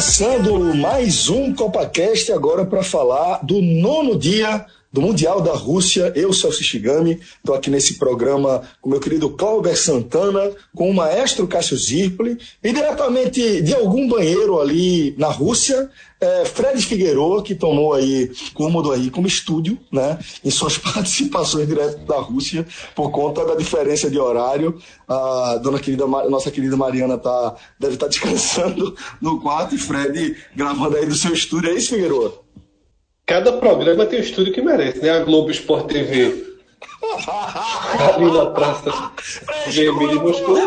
Começando mais um CopaCast agora para falar do nono dia do Mundial da Rússia. Eu, Celso Shigami, estou aqui nesse programa com meu querido Cláudio Santana, com o maestro Cássio Zirpoli e diretamente de algum banheiro ali na Rússia, é, Fred Figueiredo, que tomou aí cômodo aí como estúdio, né, em suas participações direto da Rússia, por conta da diferença de horário. A dona querida, nossa querida Mariana tá, deve estar tá descansando no quarto e Fred gravando aí do seu estúdio. É isso, Figueiredo? Cada programa tem o estúdio que merece, né? A Globo Sport TV. ali na Praça Vermelha de Moscou.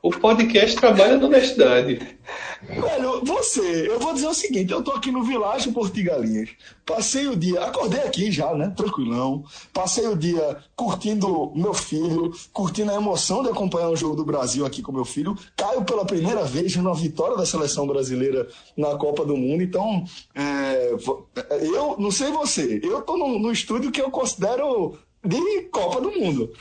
O podcast trabalha na honestidade. Velho, você, eu vou dizer o seguinte: eu tô aqui no Vilagem Portigalinhas. Passei o dia, acordei aqui já, né? Tranquilão. Passei o dia curtindo meu filho, curtindo a emoção de acompanhar o jogo do Brasil aqui com meu filho. Caio pela primeira vez numa vitória da seleção brasileira na Copa do Mundo. Então, é, eu não sei você, eu tô no, no estúdio que eu considero de Copa do Mundo.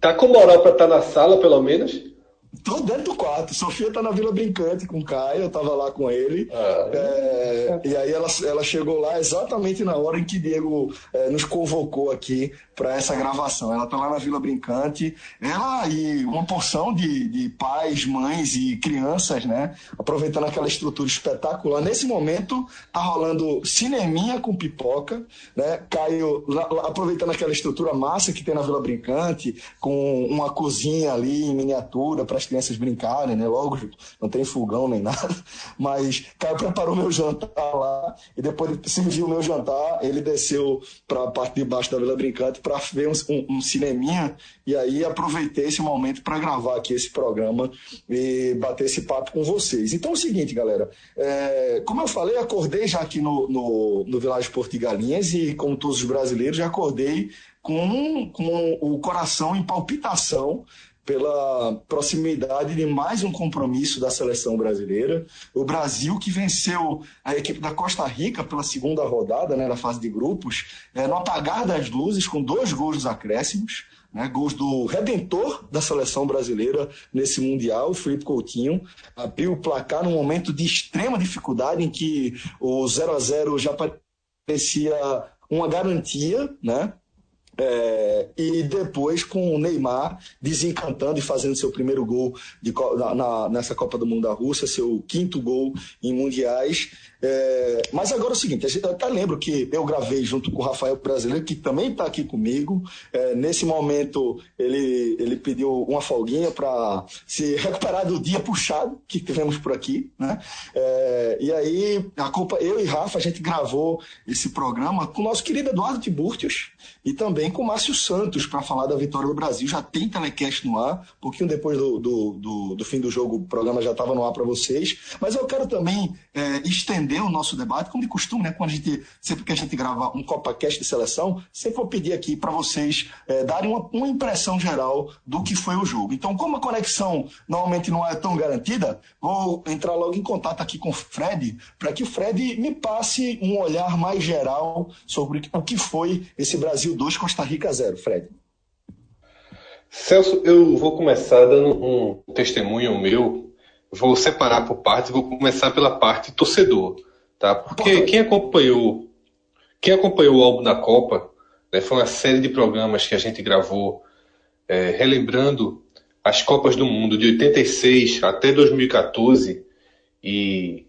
Tá com moral pra estar tá na sala, pelo menos? Tô dentro do quarto. Sofia tá na Vila Brincante com o Caio, eu tava lá com ele. Ah, é, e aí ela, ela chegou lá exatamente na hora em que Diego é, nos convocou aqui para essa gravação. Ela tá lá na Vila Brincante, ela e uma porção de, de pais, mães e crianças, né? Aproveitando aquela estrutura espetacular. Nesse momento, tá rolando cineminha com pipoca, né? Caio lá, lá, aproveitando aquela estrutura massa que tem na Vila Brincante, com uma cozinha ali em miniatura para as crianças brincarem, né? Logo, não tem fogão nem nada. Mas Caio preparou meu jantar lá e depois de servir o meu jantar, ele desceu para a parte de baixo da Vila Brincante para ver um, um, um, cineminha e aí aproveitei esse momento para gravar aqui esse programa e bater esse papo com vocês. Então é o seguinte, galera, é, como eu falei, acordei já aqui no, no, no Vilagem Portigalinhas e como todos os brasileiros, já acordei com, com o coração em palpitação pela proximidade de mais um compromisso da seleção brasileira. O Brasil que venceu a equipe da Costa Rica pela segunda rodada, né, da fase de grupos, é, no apagar das luzes, com dois gols dos acréscimos. Né, gols do redentor da seleção brasileira nesse Mundial, o Felipe Coutinho, abriu o placar num momento de extrema dificuldade em que o 0 a 0 já parecia uma garantia, né? É, e depois com o Neymar desencantando e fazendo seu primeiro gol de, na, nessa Copa do Mundo da Rússia, seu quinto gol em mundiais. É, mas agora é o seguinte, eu até lembro que eu gravei junto com o Rafael Brasileiro, que também está aqui comigo. É, nesse momento, ele, ele pediu uma folguinha para se recuperar do dia puxado que tivemos por aqui. Né? É, e aí, a culpa, eu e Rafa, a gente gravou esse programa com o nosso querido Eduardo Tiburtius e também com o Márcio Santos para falar da vitória do Brasil. Já tem telecast no ar, um pouquinho depois do, do, do, do fim do jogo, o programa já estava no ar para vocês. Mas eu quero também é, estender estender o nosso debate, como de costume, né? Quando a gente, sempre que a gente grava um CopaCast de seleção, sempre vou pedir aqui para vocês é, darem uma, uma, impressão geral do que foi o jogo. Então, como a conexão normalmente não é tão garantida, vou entrar logo em contato aqui com o Fred, para que o Fred me passe um olhar mais geral sobre o que foi esse Brasil 2, Costa Rica 0. Fred. Celso, eu vou começar dando um testemunho meu vou separar por partes, vou começar pela parte torcedor tá? Porque quem acompanhou, quem acompanhou o álbum da Copa, né, foi uma série de programas que a gente gravou é, relembrando as Copas do Mundo de 86 até 2014 e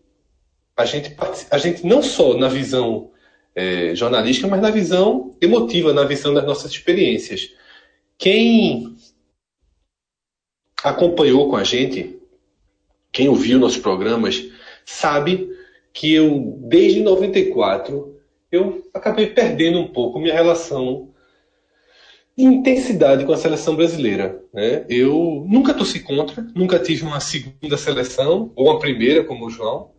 a gente, a gente não só na visão é, jornalística, mas na visão emotiva, na visão das nossas experiências. Quem acompanhou com a gente, quem ouviu nossos programas, sabe que eu, desde 94, eu acabei perdendo um pouco minha relação de intensidade com a seleção brasileira. Né? Eu nunca torci contra, nunca tive uma segunda seleção, ou uma primeira, como o João,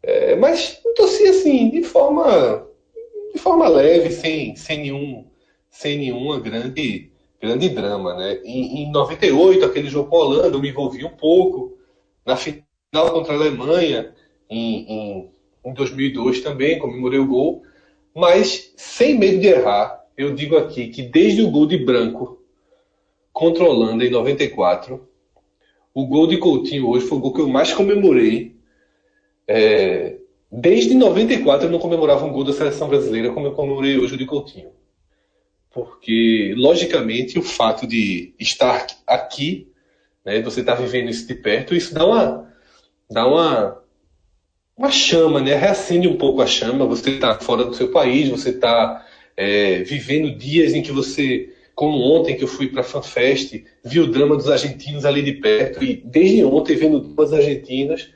é, mas torci assim, de forma, de forma leve, sem, sem, nenhum, sem nenhuma grande, grande drama. Né? Em, em 98, aquele jogo com a Holanda, eu me envolvi um pouco. Na final contra a Alemanha, em, em em 2002 também, comemorei o gol, mas sem medo de errar, eu digo aqui que desde o gol de Branco contra a Holanda em 94, O gol de Coutinho hoje foi o gol que eu mais comemorei. É, desde 94 eu não comemorava um gol da seleção brasileira como eu comemorei hoje o de Coutinho. Porque, logicamente, o fato de estar aqui, né, você estar tá vivendo isso de perto, isso dá uma, dá uma, uma chama, né? Reacende um pouco a chama. Você está fora do seu país, você está é, vivendo dias em que você como ontem que eu fui para a FanFest, vi o drama dos argentinos ali de perto, e desde ontem, vendo duas argentinas,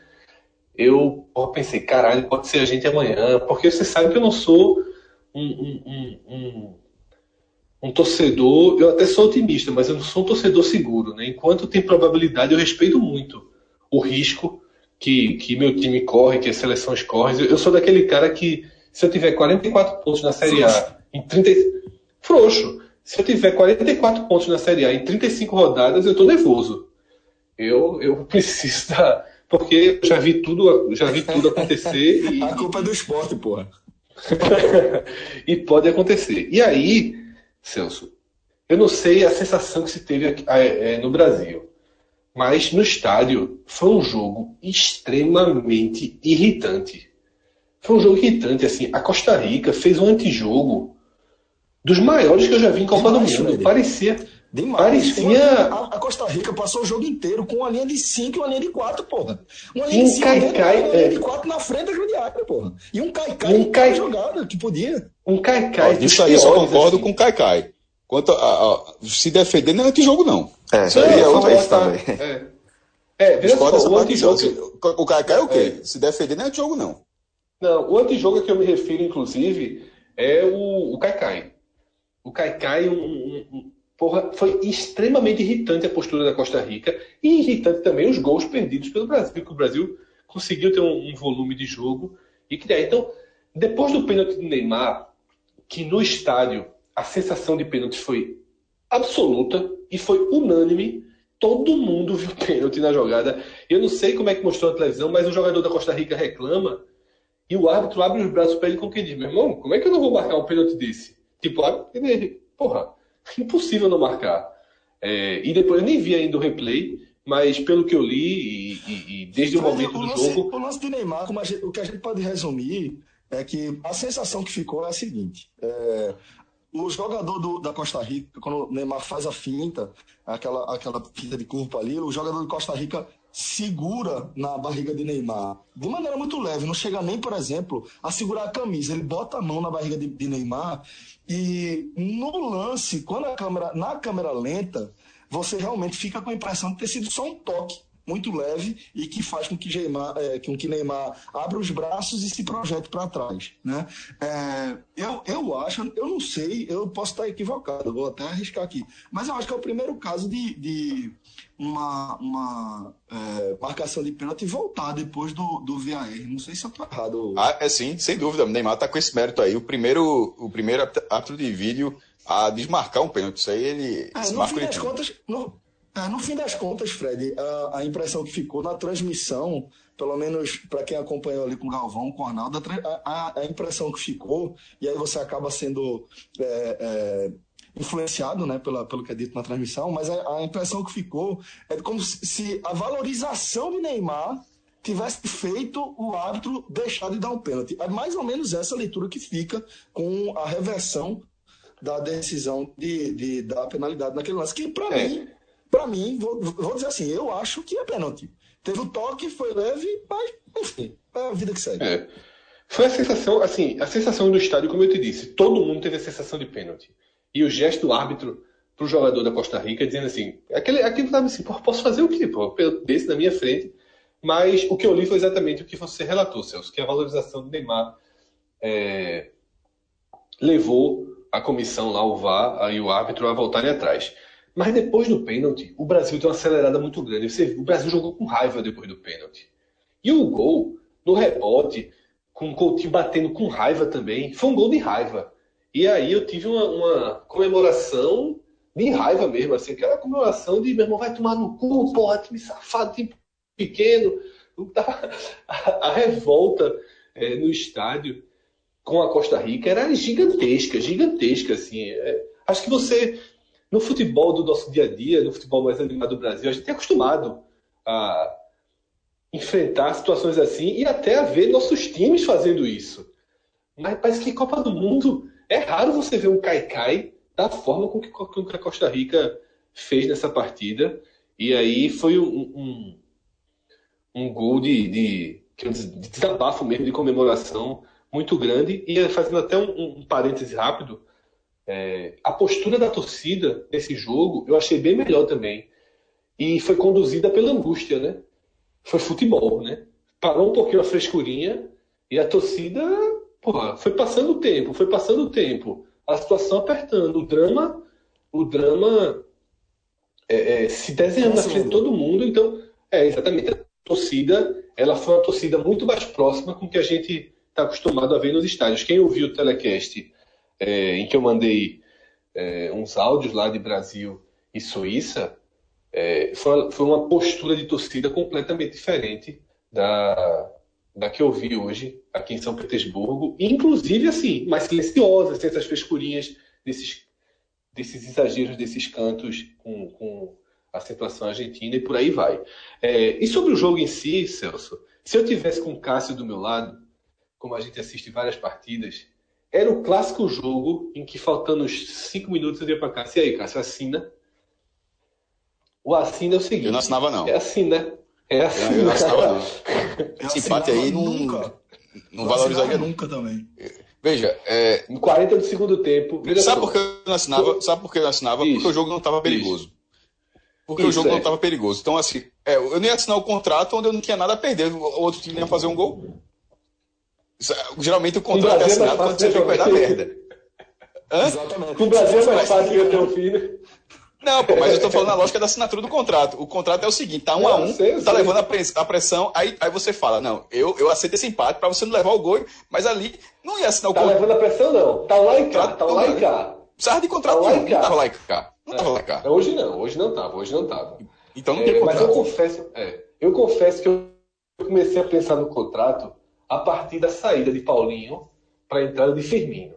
eu pensei, caralho, pode ser a gente amanhã, porque você sabe que eu não sou um, um, um, um, torcedor, eu até sou otimista, mas eu não sou um torcedor seguro, né? Enquanto tem probabilidade, eu respeito muito o risco que, que meu time corre, que as seleções correm. Eu sou daquele cara que, se eu tiver 44 pontos na Série A, em 30... Frouxo se eu tiver 44 pontos na Série A em 35 rodadas, eu estou nervoso. Eu, eu preciso da. Porque eu já vi tudo, já vi tudo acontecer. E... A culpa é do esporte, porra. e pode acontecer. E aí, Celso, eu não sei a sensação que se teve aqui, é, no Brasil, mas no estádio foi um jogo extremamente irritante. Foi um jogo irritante, assim. A Costa Rica fez um antijogo dos maiores que eu já vi em Copa do Mundo. Parecia. Demais. Parecia. A, a, Costa Rica passou o jogo inteiro com uma linha de 5 e uma linha de 4, porra. Uma linha um de 5 cai, cai, uma linha de 4 na frente da grande área, porra. E um Caicai um cai... jogada, que podia. Um Caicai. Isso aí eu só concordo assim. com o Caicai. Quanto a, a, se defender não é antijogo, não. É, isso aí é outra vez também. É, é veja só, o antijogo. O Caicai é o quê? É. Se defender não é antijogo, não. Não, o antijogo a que eu me refiro, inclusive, é o, o Caicai o Caicai um, um, um, porra, foi extremamente irritante a postura da Costa Rica e irritante também os gols perdidos pelo Brasil, que o Brasil conseguiu ter um, um volume de jogo e criar. Então, depois do pênalti de Neymar, que no estádio a sensação de pênalti foi absoluta e foi unânime, todo mundo viu pênalti na jogada. Eu não sei como é que mostrou na televisão, mas o jogador da Costa Rica reclama e o árbitro abre os braços para ele com quem diz: meu irmão, como é que eu não vou marcar um pênalti desse? Tipo, porra, impossível não marcar. É, e depois eu nem vi ainda o replay, mas pelo que eu li, e, e, e desde o momento o do lance, jogo. O lance de Neymar, gente, o que a gente pode resumir é que a sensação que ficou é a seguinte: é, o jogador do, da Costa Rica, quando o Neymar faz a finta, aquela, aquela finta de corpo ali, o jogador de Costa Rica segura na barriga de Neymar de maneira muito leve, não chega nem, por exemplo, a segurar a camisa. Ele bota a mão na barriga de, de Neymar e no lance, quando a câmera, na câmera lenta, você realmente fica com a impressão de ter sido só um toque muito leve e que faz com que, Neymar, é, com que Neymar abra os braços e se projete para trás. Né? É, eu, eu acho, eu não sei, eu posso estar equivocado, vou até arriscar aqui, mas eu acho que é o primeiro caso de, de uma, uma é, marcação de pênalti voltar depois do, do VAR. Não sei se eu estou errado. Ah, é sim, sem dúvida. O Neymar está com esse mérito aí. O primeiro, o primeiro árbitro de vídeo a desmarcar um pênalti. Isso aí ele. É, no fim das contas, no, é, no fim das contas, Fred, a, a, impressão que ficou na transmissão, pelo menos para quem acompanhou ali com o Galvão, com o Arnaldo, a, a, a, impressão que ficou, e aí você acaba sendo é, é, influenciado né, pela, pelo que é dito na transmissão, mas a, impressão que ficou é como se a valorização de Neymar tivesse feito o árbitro deixar de dar um pênalti. É mais ou menos essa leitura que fica com a reversão da decisão de, de dar penalidade naquele lance, que para é. mim para mim, vou, vou dizer assim, eu acho que é pênalti. Teve o toque, foi leve, mas, enfim, é a vida que segue. É. Foi a sensação, assim, a sensação do estádio, como eu te disse, todo mundo teve a sensação de pênalti. E o gesto do árbitro pro jogador da Costa Rica, dizendo assim, aquele, aquele tava assim, posso fazer o quê, pô? Desse na minha frente. Mas o que eu li foi exatamente o que você relatou, Celso, que a valorização do Neymar é, levou a comissão lá, o VAR e o árbitro a voltarem atrás. Mas depois do pênalti, o Brasil deu uma acelerada muito grande. Você, o Brasil jogou com raiva depois do pênalti. E o gol, no rebote, com o Coutinho batendo com raiva também, foi um gol de raiva. E aí eu tive uma, uma comemoração de raiva mesmo, assim, aquela comemoração de meu irmão vai tomar no cu, porra, time safado, time pequeno. A revolta é, no estádio com a Costa Rica era gigantesca, gigantesca, assim. É, acho que você no futebol do nosso dia a dia, no futebol mais animado do Brasil, a gente é acostumado a enfrentar situações assim e até a ver nossos times fazendo isso. Mas parece que Copa do Mundo é raro você ver um Caicai da forma com que, com que a Costa Rica fez nessa partida. E aí foi um, um, um gol de, de, de desabafo mesmo, de comemoração muito grande. E fazendo até um, um parêntese rápido, é, a postura da torcida nesse jogo eu achei bem melhor também. E foi conduzida pela angústia, né? Foi futebol, né? Parou um pouquinho a frescurinha e a torcida, porra, foi passando o tempo, foi passando o tempo. A situação apertando, o drama, o drama é, é, se desenhando na frente de todo mundo. Então, é exatamente a torcida, ela foi uma torcida muito mais próxima com o que a gente está acostumado a ver nos estádios. Quem ouviu o telecast é, em que eu mandei é, uns áudios lá de Brasil e Suíça, é, foi, foi, uma postura de torcida completamente diferente da, da que eu vi hoje aqui em São Petersburgo, inclusive assim, mais silenciosa, sem essas frescurinhas desses, desses exageros, desses cantos com, com a situação argentina e por aí vai. É, e sobre o jogo em si, Celso, se eu tivesse com o Cássio do meu lado, como a gente assiste várias partidas, era o clássico jogo em que, faltando uns 5 minutos, eu ia para Cássio. E aí, Cássio, assina. O assina é o seguinte. Eu não assinava, não. É assim, né? É assim. Eu, eu não assinava, não. Esse empate aí não, nunca. não valorizaria nunca também. Veja, é... em 40 do segundo tempo. Sabe por que eu não assinava? Sabe por que eu não assinava? Isso. Porque o jogo não estava perigoso. Isso. Porque Isso, o jogo é. não estava perigoso. Então, assim, é, eu nem ia assinar o contrato onde eu não tinha nada a perder. O outro time ia fazer um gol. Geralmente o contrato é assinado quando você vê que vai dar merda. Hã? Exatamente. O Brasil é mais fácil que ter um filho. Não, pô, mas eu tô falando na lógica da assinatura do contrato. O contrato é o seguinte, tá um não, a um, sei, tá sei. levando a pressão, aí, aí você fala, não, eu, eu aceito esse empate pra você não levar o gol, mas ali não ia assinar o tá contrato. Tá levando a pressão não, tá lá e cá, tá lá e cá. Precisava de contrato tá não, não tava lá e cá. Não tava lá e cá. É, hoje não, hoje não tava, hoje não tava. Então não é, tem contrato. Mas eu confesso, é, eu confesso que eu comecei a pensar no contrato a partir da saída de Paulinho para a entrada de Firmino.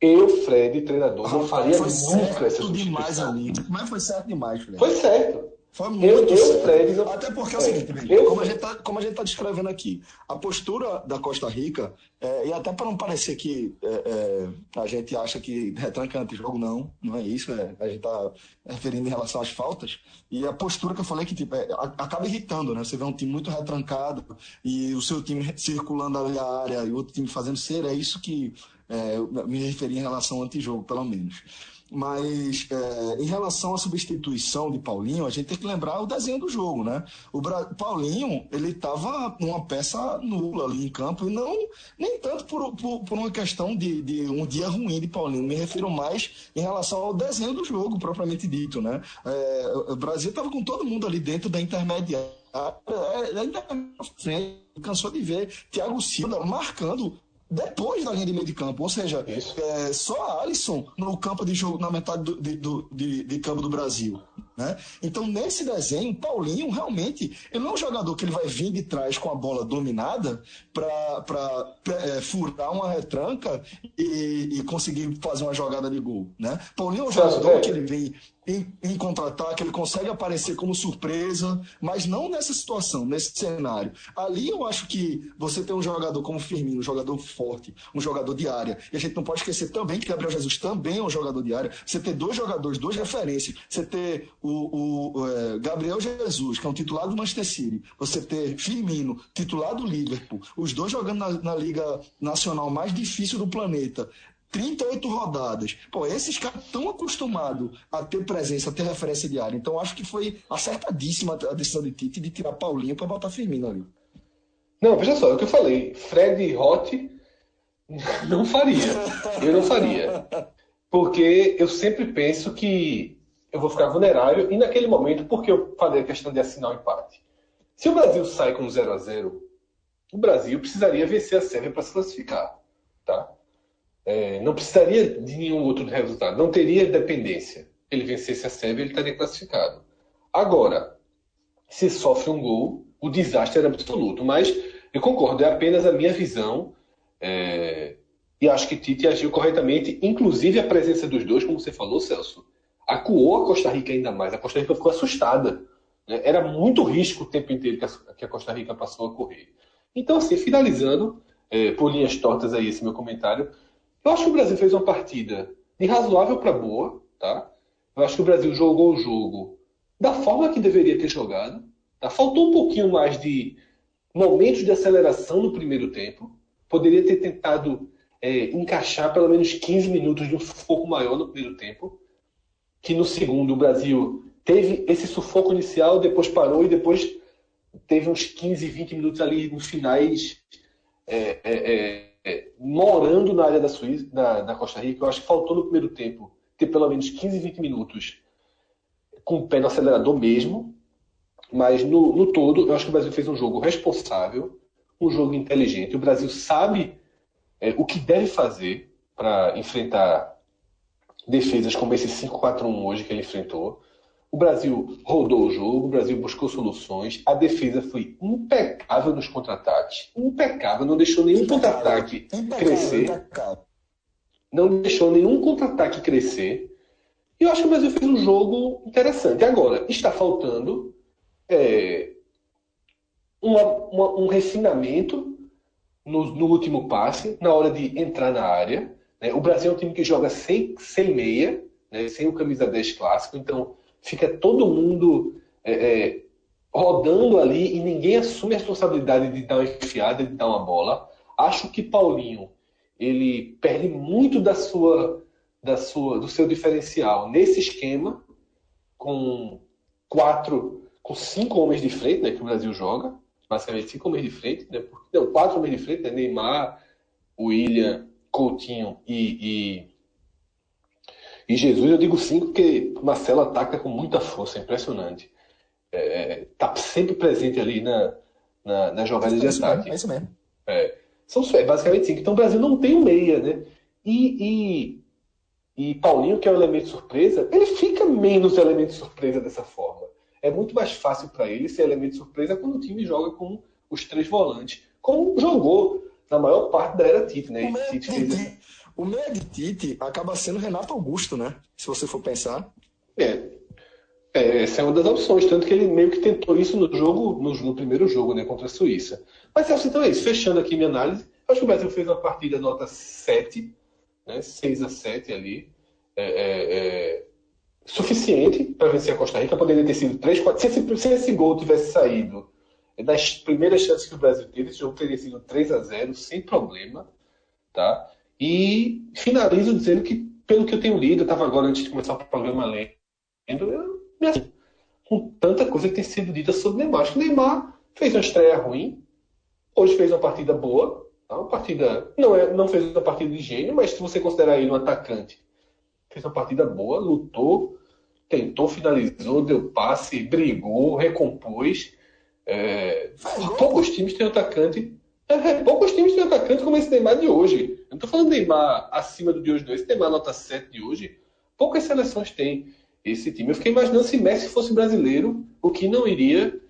Eu, Fred, treinador, não faria nunca essa substituição. demais ali. Mas foi certo demais, Fred. Foi certo. Foi muito eu, eu não... Até porque é o seguinte, eu... como, a gente tá, como a gente está descrevendo aqui, a postura da Costa Rica, é, e até para não parecer que é, é, a gente acha que retranca antijogo, não, não é isso, é, a gente está referindo em relação às faltas, e a postura que eu falei que tipo, é, acaba irritando, né? Você vê um time muito retrancado e o seu time circulando ali a área e o outro time fazendo ser, é isso que é, me referi em relação ao antijogo, pelo menos. Mas é, em relação à substituição de Paulinho, a gente tem que lembrar o desenho do jogo, né? O Bra... Paulinho, ele estava uma peça nula ali em campo, e não nem tanto por, por, por uma questão de, de, um dia ruim de Paulinho, me refiro mais em relação ao desenho do jogo, propriamente dito, né? É, o Brasil estava com todo mundo ali dentro da intermediária. É, ainda cansou de ver Thiago Silva marcando depois da linha de meio de campo. Ou seja, é, só a Alisson no campo de jogo, na metade do, de, do, de, de, campo do Brasil. Né? Então, nesse desenho, Paulinho realmente ele não é um jogador que ele vai vir de trás com a bola dominada para é, furar uma retranca e, e, conseguir fazer uma jogada de gol. Né? Paulinho é um jogador que ele vem em, em contra-ataque, ele consegue aparecer como surpresa, mas não nessa situação, nesse cenário. Ali eu acho que você tem um jogador como Firmino, um jogador forte, um jogador de área. E a gente não pode esquecer também que Gabriel Jesus também é um jogador de área. Você ter dois jogadores, duas referências. Você ter o, o, é, Gabriel Jesus, que é um titular do Manchester City. Você ter Firmino, titular do Liverpool. Os dois jogando na, na Liga Nacional mais difícil do planeta. 38 rodadas. Pô, esses caras estão acostumados a ter presença, a ter referência diária. Então acho que foi acertadíssima a decisão de Tite de tirar Paulinho para botar Firmino ali. Não, veja só, é o que eu falei. Fred Hot não faria. Eu não faria. Porque eu sempre penso que eu vou ficar vulnerável. E naquele momento, porque eu falei a questão de assinar o empate? Se o Brasil sai com 0 a 0 o Brasil precisaria vencer a Sérvia para se classificar. Tá? É, não precisaria de nenhum outro resultado, não teria dependência. Ele vencesse a Sérvia, ele estaria classificado. Agora, se sofre um gol, o desastre era absoluto. Mas eu concordo, é apenas a minha visão. É, e acho que Tite agiu corretamente, inclusive a presença dos dois, como você falou, Celso, acuou a Costa Rica ainda mais. A Costa Rica ficou assustada Né? Era muito risco o tempo inteiro que a, Costa Rica passou a correr. Então, assim, finalizando, é, por linhas tortas aí esse meu comentário, eu acho que o Brasil fez uma partida de razoável para boa, tá? Eu acho que o Brasil jogou o jogo da forma que deveria ter jogado. Tá? Faltou um pouquinho mais de momentos de aceleração no primeiro tempo. Poderia ter tentado é, encaixar pelo menos 15 minutos de um sufoco maior no primeiro tempo. Que no segundo o Brasil teve esse sufoco inicial, depois parou e depois teve uns 15, 20 minutos ali nos finais é, é, é, morando na área da Suíça, da, da Costa Rica. Eu acho que faltou no primeiro tempo ter pelo menos 15, 20 minutos com o pé no acelerador mesmo. Mas no, no todo, eu acho que o Brasil fez um jogo responsável, um jogo inteligente. O Brasil sabe é, o que deve fazer para enfrentar defesas como esse 5-4-1 hoje que ele enfrentou. O Brasil rodou o jogo, o Brasil buscou soluções, a defesa foi impecável nos contra-ataques. Impecável, não deixou nenhum contra-ataque crescer. Impecável. Não deixou nenhum contra-ataque crescer. E eu acho que o Brasil fez um jogo interessante. Agora, está faltando é, uma, uma, um refinamento no, no, último passe, na hora de entrar na área. Né? O Brasil é um time que joga sem, sem meia, né? sem o camisa 10 clássico, então fica todo mundo é, é, rodando ali e ninguém assume a responsabilidade de dar uma enfiada, de dar uma bola. Acho que Paulinho ele perde muito da sua, da sua, do seu diferencial nesse esquema com quatro, com cinco homens de frente, né, que o Brasil joga, basicamente cinco homens de frente, né, não, quatro homens de frente, né, Neymar, William, Coutinho e, e e Jesus, eu digo cinco porque Marcelo ataca com muita força, é impressionante. É, tá sempre presente ali na, na, na jogada é de ataque. é isso mesmo. É, são é, basicamente cinco. Então o Brasil não tem um meia, né? E, e, e Paulinho, que é um elemento surpresa, ele fica menos elemento surpresa dessa forma. É muito mais fácil para ele ser elemento surpresa quando o time joga com os três volantes, como jogou na maior parte da era Tite, né? E Tite fez o meia de Tite acaba sendo Renato Augusto, né? Se você for pensar. É. é. Essa é uma das opções, tanto que ele meio que tentou isso no jogo, no, no primeiro jogo, né, contra a Suíça. Mas assim, então é isso. Fechando aqui minha análise, acho que o Brasil fez uma partida nota 7, né, 6 a 7 ali. É, é, é suficiente para vencer a Costa Rica. Poderia ter sido 3, 4. Se esse, se esse gol tivesse saído das primeiras chances que o Brasil teve, esse jogo teria sido 3 a 0 sem problema. Tá? E finalizo dizendo que, pelo que eu tenho lido, eu estava agora antes de começar o programa lendo, eu me com tanta coisa que tem sido dita sobre Neymar. Acho que Neymar fez uma estreia ruim, hoje fez uma partida boa, tá? uma partida não é, não fez uma partida de gênio, mas se você considerar ele um atacante, fez uma partida boa, lutou, tentou, finalizou, deu passe, brigou, recompôs. É, poucos times têm atacante é, poucos times têm atacante como esse Neymar de hoje. Eu não estou falando Neymar acima do de hoje, não. Esse Neymar nota 7 de hoje, poucas seleções têm esse time. Eu fiquei imaginando se Messi fosse brasileiro, o que não iria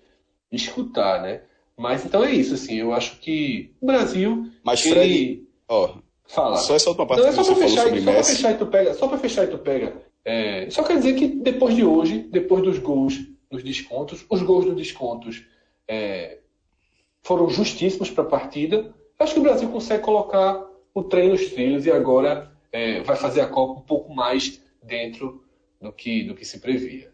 escutar, né? Mas então é isso, assim. Eu acho que o Brasil. Mas Fred, ó, fala. Só essa última parte não, é só que você fechar, falou sobre só Messi. Fechar e tu pega, só para fechar e tu pega. É, só quer dizer que depois de hoje, depois dos gols nos descontos, os gols dos descontos é, foram justíssimos para a partida. Acho que o Brasil consegue colocar o trem nos trilhos e agora é, vai fazer a Copa um pouco mais dentro do que, do que se previa.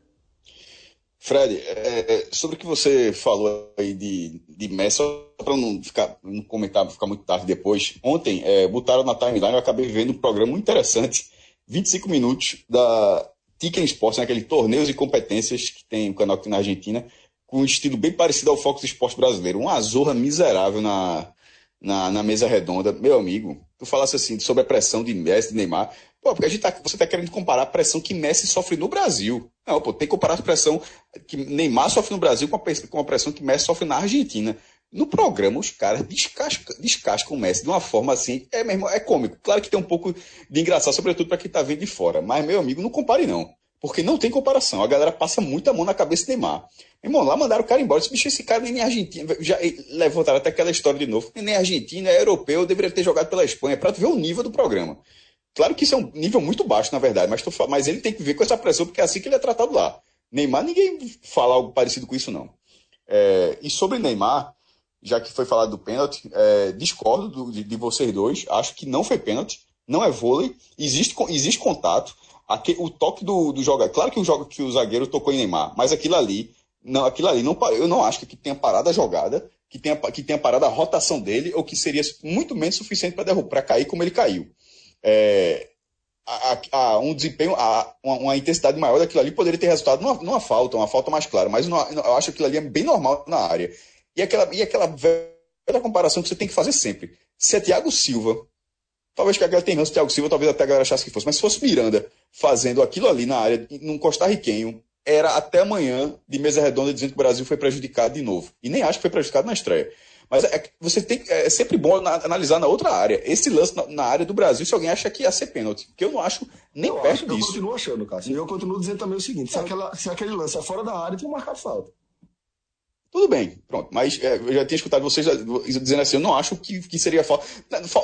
Fred, é, é sobre o que você falou aí de, de Messi, só para não ficar não comentar, ficar muito tarde depois. Ontem é, botaram na timeline, eu acabei vendo um programa muito interessante, 25 minutos da Ticken Sports, naquele né, torneios e competências que tem o canal que tem na Argentina, com um estilo bem parecido ao Fox Esporte brasileiro. Uma azorra miserável na, na, na, mesa redonda. Meu amigo, tu falasse assim sobre a pressão de Messi, de Neymar. Pô, porque a gente tá, você está querendo comparar a pressão que Messi sofre no Brasil. Não, pô, tem que comparar a pressão que Neymar sofre no Brasil com a, com a pressão que Messi sofre na Argentina. No programa, os caras descascam, descascam o Messi de uma forma assim, é mesmo, é cômico. Claro que tem um pouco de engraçado, sobretudo para quem está vendo de fora. Mas, meu amigo, não compare não. Porque não tem comparação. A galera passa muita mão na cabeça de Neymar. Irmão, lá mandaram o cara embora. Esse bicho, esse cara nem é argentino. Já levantaram até aquela história de novo. Nem é argentino, é europeu, deveria ter jogado pela Espanha, para ver o nível do programa. Claro que isso é um nível muito baixo, na verdade, mas, mas ele tem que ver com essa pressão, porque é assim que ele é tratado lá. Neymar, ninguém fala algo parecido com isso, não. É, e sobre Neymar, já que foi falado do pênalti, é, discordo do, de, de, vocês dois. Acho que não foi pênalti, não é vôlei, existe, existe contato. Aqui, o toque do, do jogador. Claro que o, jogo, que o zagueiro tocou em Neymar, mas aquilo ali, não, aquilo ali não, eu não acho que tenha parado a jogada, que tenha, que tenha parado a rotação dele, ou que seria muito menos suficiente para derrubar, para cair como ele caiu. É, a, a, um desempenho, a, uma, uma, intensidade maior daquilo ali poderia ter resultado numa, numa falta, uma falta mais clara, mas eu acho que aquilo ali é bem normal na área. E aquela, e aquela velha comparação que você tem que fazer sempre. Se é Thiago Silva, talvez que a galera tenha ranço Thiago Silva, talvez até a galera achasse que fosse, mas se fosse Miranda fazendo aquilo ali na área, num costarriquenho, era até amanhã de mesa redonda dizendo que o Brasil foi prejudicado de novo. E nem acho que foi prejudicado na estreia. Mas é, você tem, é sempre bom analisar na outra área. Esse lance na, na, área do Brasil, se alguém acha que ia ser pênalti. Que eu não acho nem eu perto acho, disso. Eu continuo achando, Cássio. E eu continuo dizendo também o seguinte: se, aquela, se aquele lance é fora da área, tem marcado falta. Tudo bem, pronto. Mas é, eu já tinha escutado vocês dizendo assim, eu não acho que, que seria fora.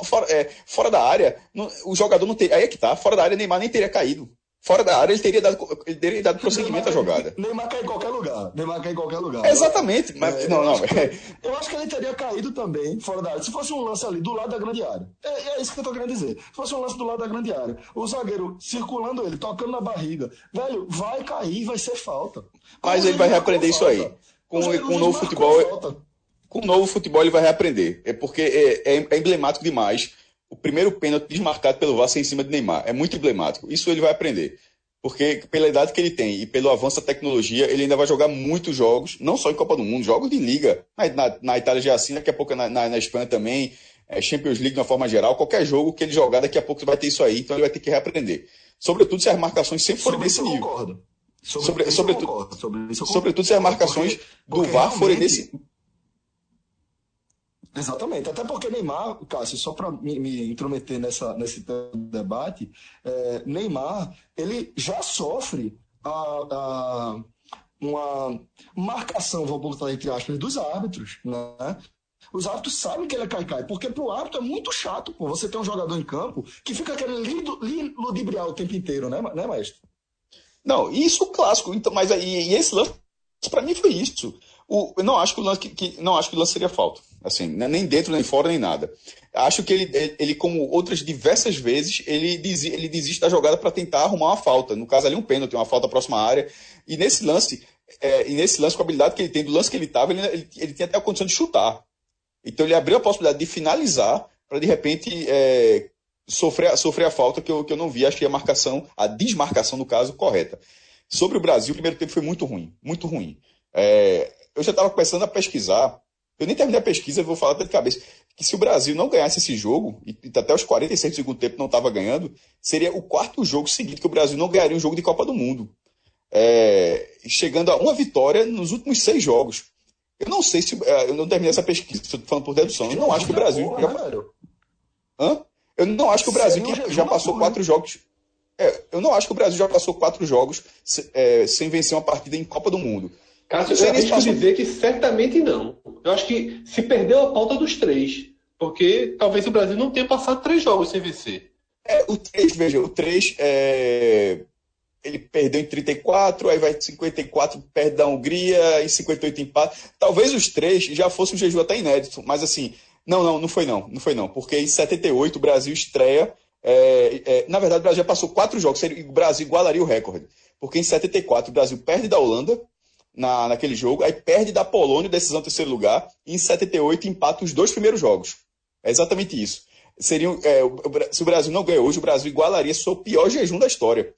Fora, é, fora da área, não, o jogador não teria. Aí é que tá, fora da área, Neymar nem teria caído. Fora da área, ele teria dado, ele teria dado prosseguimento à jogada. Neymar cai em qualquer lugar. Neymar cai em qualquer lugar. Exatamente. Mas, é, não, não. Eu acho, que, eu acho, que, ele teria caído também fora da área. Se fosse um lance ali do lado da grande área. É, é isso que eu tô querendo dizer. Se fosse um lance do lado da grande área, o zagueiro circulando ele, tocando na barriga, velho, vai cair, vai ser falta. Mas ele vai reaprender isso aí. Com, com o novo futebol. Com o novo futebol ele vai reaprender. É porque é, é, é emblemático demais o primeiro pênalti desmarcado pelo Vasco em cima de Neymar. É muito emblemático. Isso ele vai aprender. Porque pela idade que ele tem e pelo avanço da tecnologia, ele ainda vai jogar muitos jogos, não só em Copa do Mundo, jogos de liga. Na, na, na Itália já é assim, daqui a pouco na, na, na Espanha também, é, Champions League de uma forma geral. Qualquer jogo que ele jogar, daqui a pouco vai ter isso aí, então ele vai ter que reaprender. Sobretudo se as marcações sempre forem desse nível. Concordo. Sobre, sobre, sobretudo, sobre sobretudo se as marcações porque, porque do VAR forem nesse Exatamente. Até porque Neymar, Cássio, só para me, me, intrometer nessa, nesse debate, é, Neymar, ele já sofre a, a, uma marcação, vou botar entre aspas, dos árbitros, né? Os árbitros sabem que ele é caicai, porque pro árbitro é muito chato, pô, você ter um jogador em campo que fica querendo ludibriar o tempo inteiro, né, né maestro? Não, isso clássico, então, mas aí, e esse lance, para mim foi isso. O, eu não acho que o lance, que, que, não acho que o lance seria falta. Assim, né, nem dentro, nem fora, nem nada. Acho que ele, ele como outras diversas vezes, ele, ele desiste da jogada para tentar arrumar uma falta. No caso ali, um pênalti, uma falta próxima à área. E nesse lance, é, e nesse lance, com a habilidade que ele tem, do lance que ele estava, ele, ele, ele tinha até a condição de chutar. Então ele abriu a possibilidade de finalizar para de repente é, sofrer, sofrer a falta que eu, que eu não vi. Acho que a marcação, a desmarcação, no caso, correta. Sobre o Brasil, o primeiro tempo foi muito ruim. Muito ruim. É, eu já estava começando a pesquisar. Eu nem terminei a pesquisa, vou falar até de cabeça. Que se o Brasil não ganhasse esse jogo, e até os 46 do segundo tempo não estava ganhando, seria o quarto jogo seguinte que o Brasil não ganharia um jogo de Copa do Mundo. É, chegando a uma vitória nos últimos seis jogos. Eu não sei se. É, eu não terminei essa pesquisa, estou falando por dedução. Eu não acho que o Brasil. Hã? Eu não acho que o Brasil que já passou quatro jogos. É, eu não acho que o Brasil já passou quatro jogos é, sem vencer uma partida em Copa do Mundo. Cássio, eu arrisco passou... dizer que certamente não. Eu acho que se perdeu a pauta dos três. Porque talvez o Brasil não tenha passado três jogos sem vencer. É, o 3, veja, o 3 é... ele perdeu em 34, aí vai 54, perde da Hungria, em 58 empate. Talvez os três já fosse um jejum até inédito, mas assim, não, não, não foi não, não foi não, porque em 78 o Brasil estreia, é, é, na verdade o Brasil já passou quatro jogos, o Brasil igualaria o recorde, porque em 74 o Brasil perde da Holanda, na, naquele jogo, aí perde da Polônia, decisão terceiro lugar, e em 78 empata os dois primeiros jogos. É exatamente isso. Seria, é, se o Brasil não ganha hoje, o Brasil igualaria seu pior jejum da história.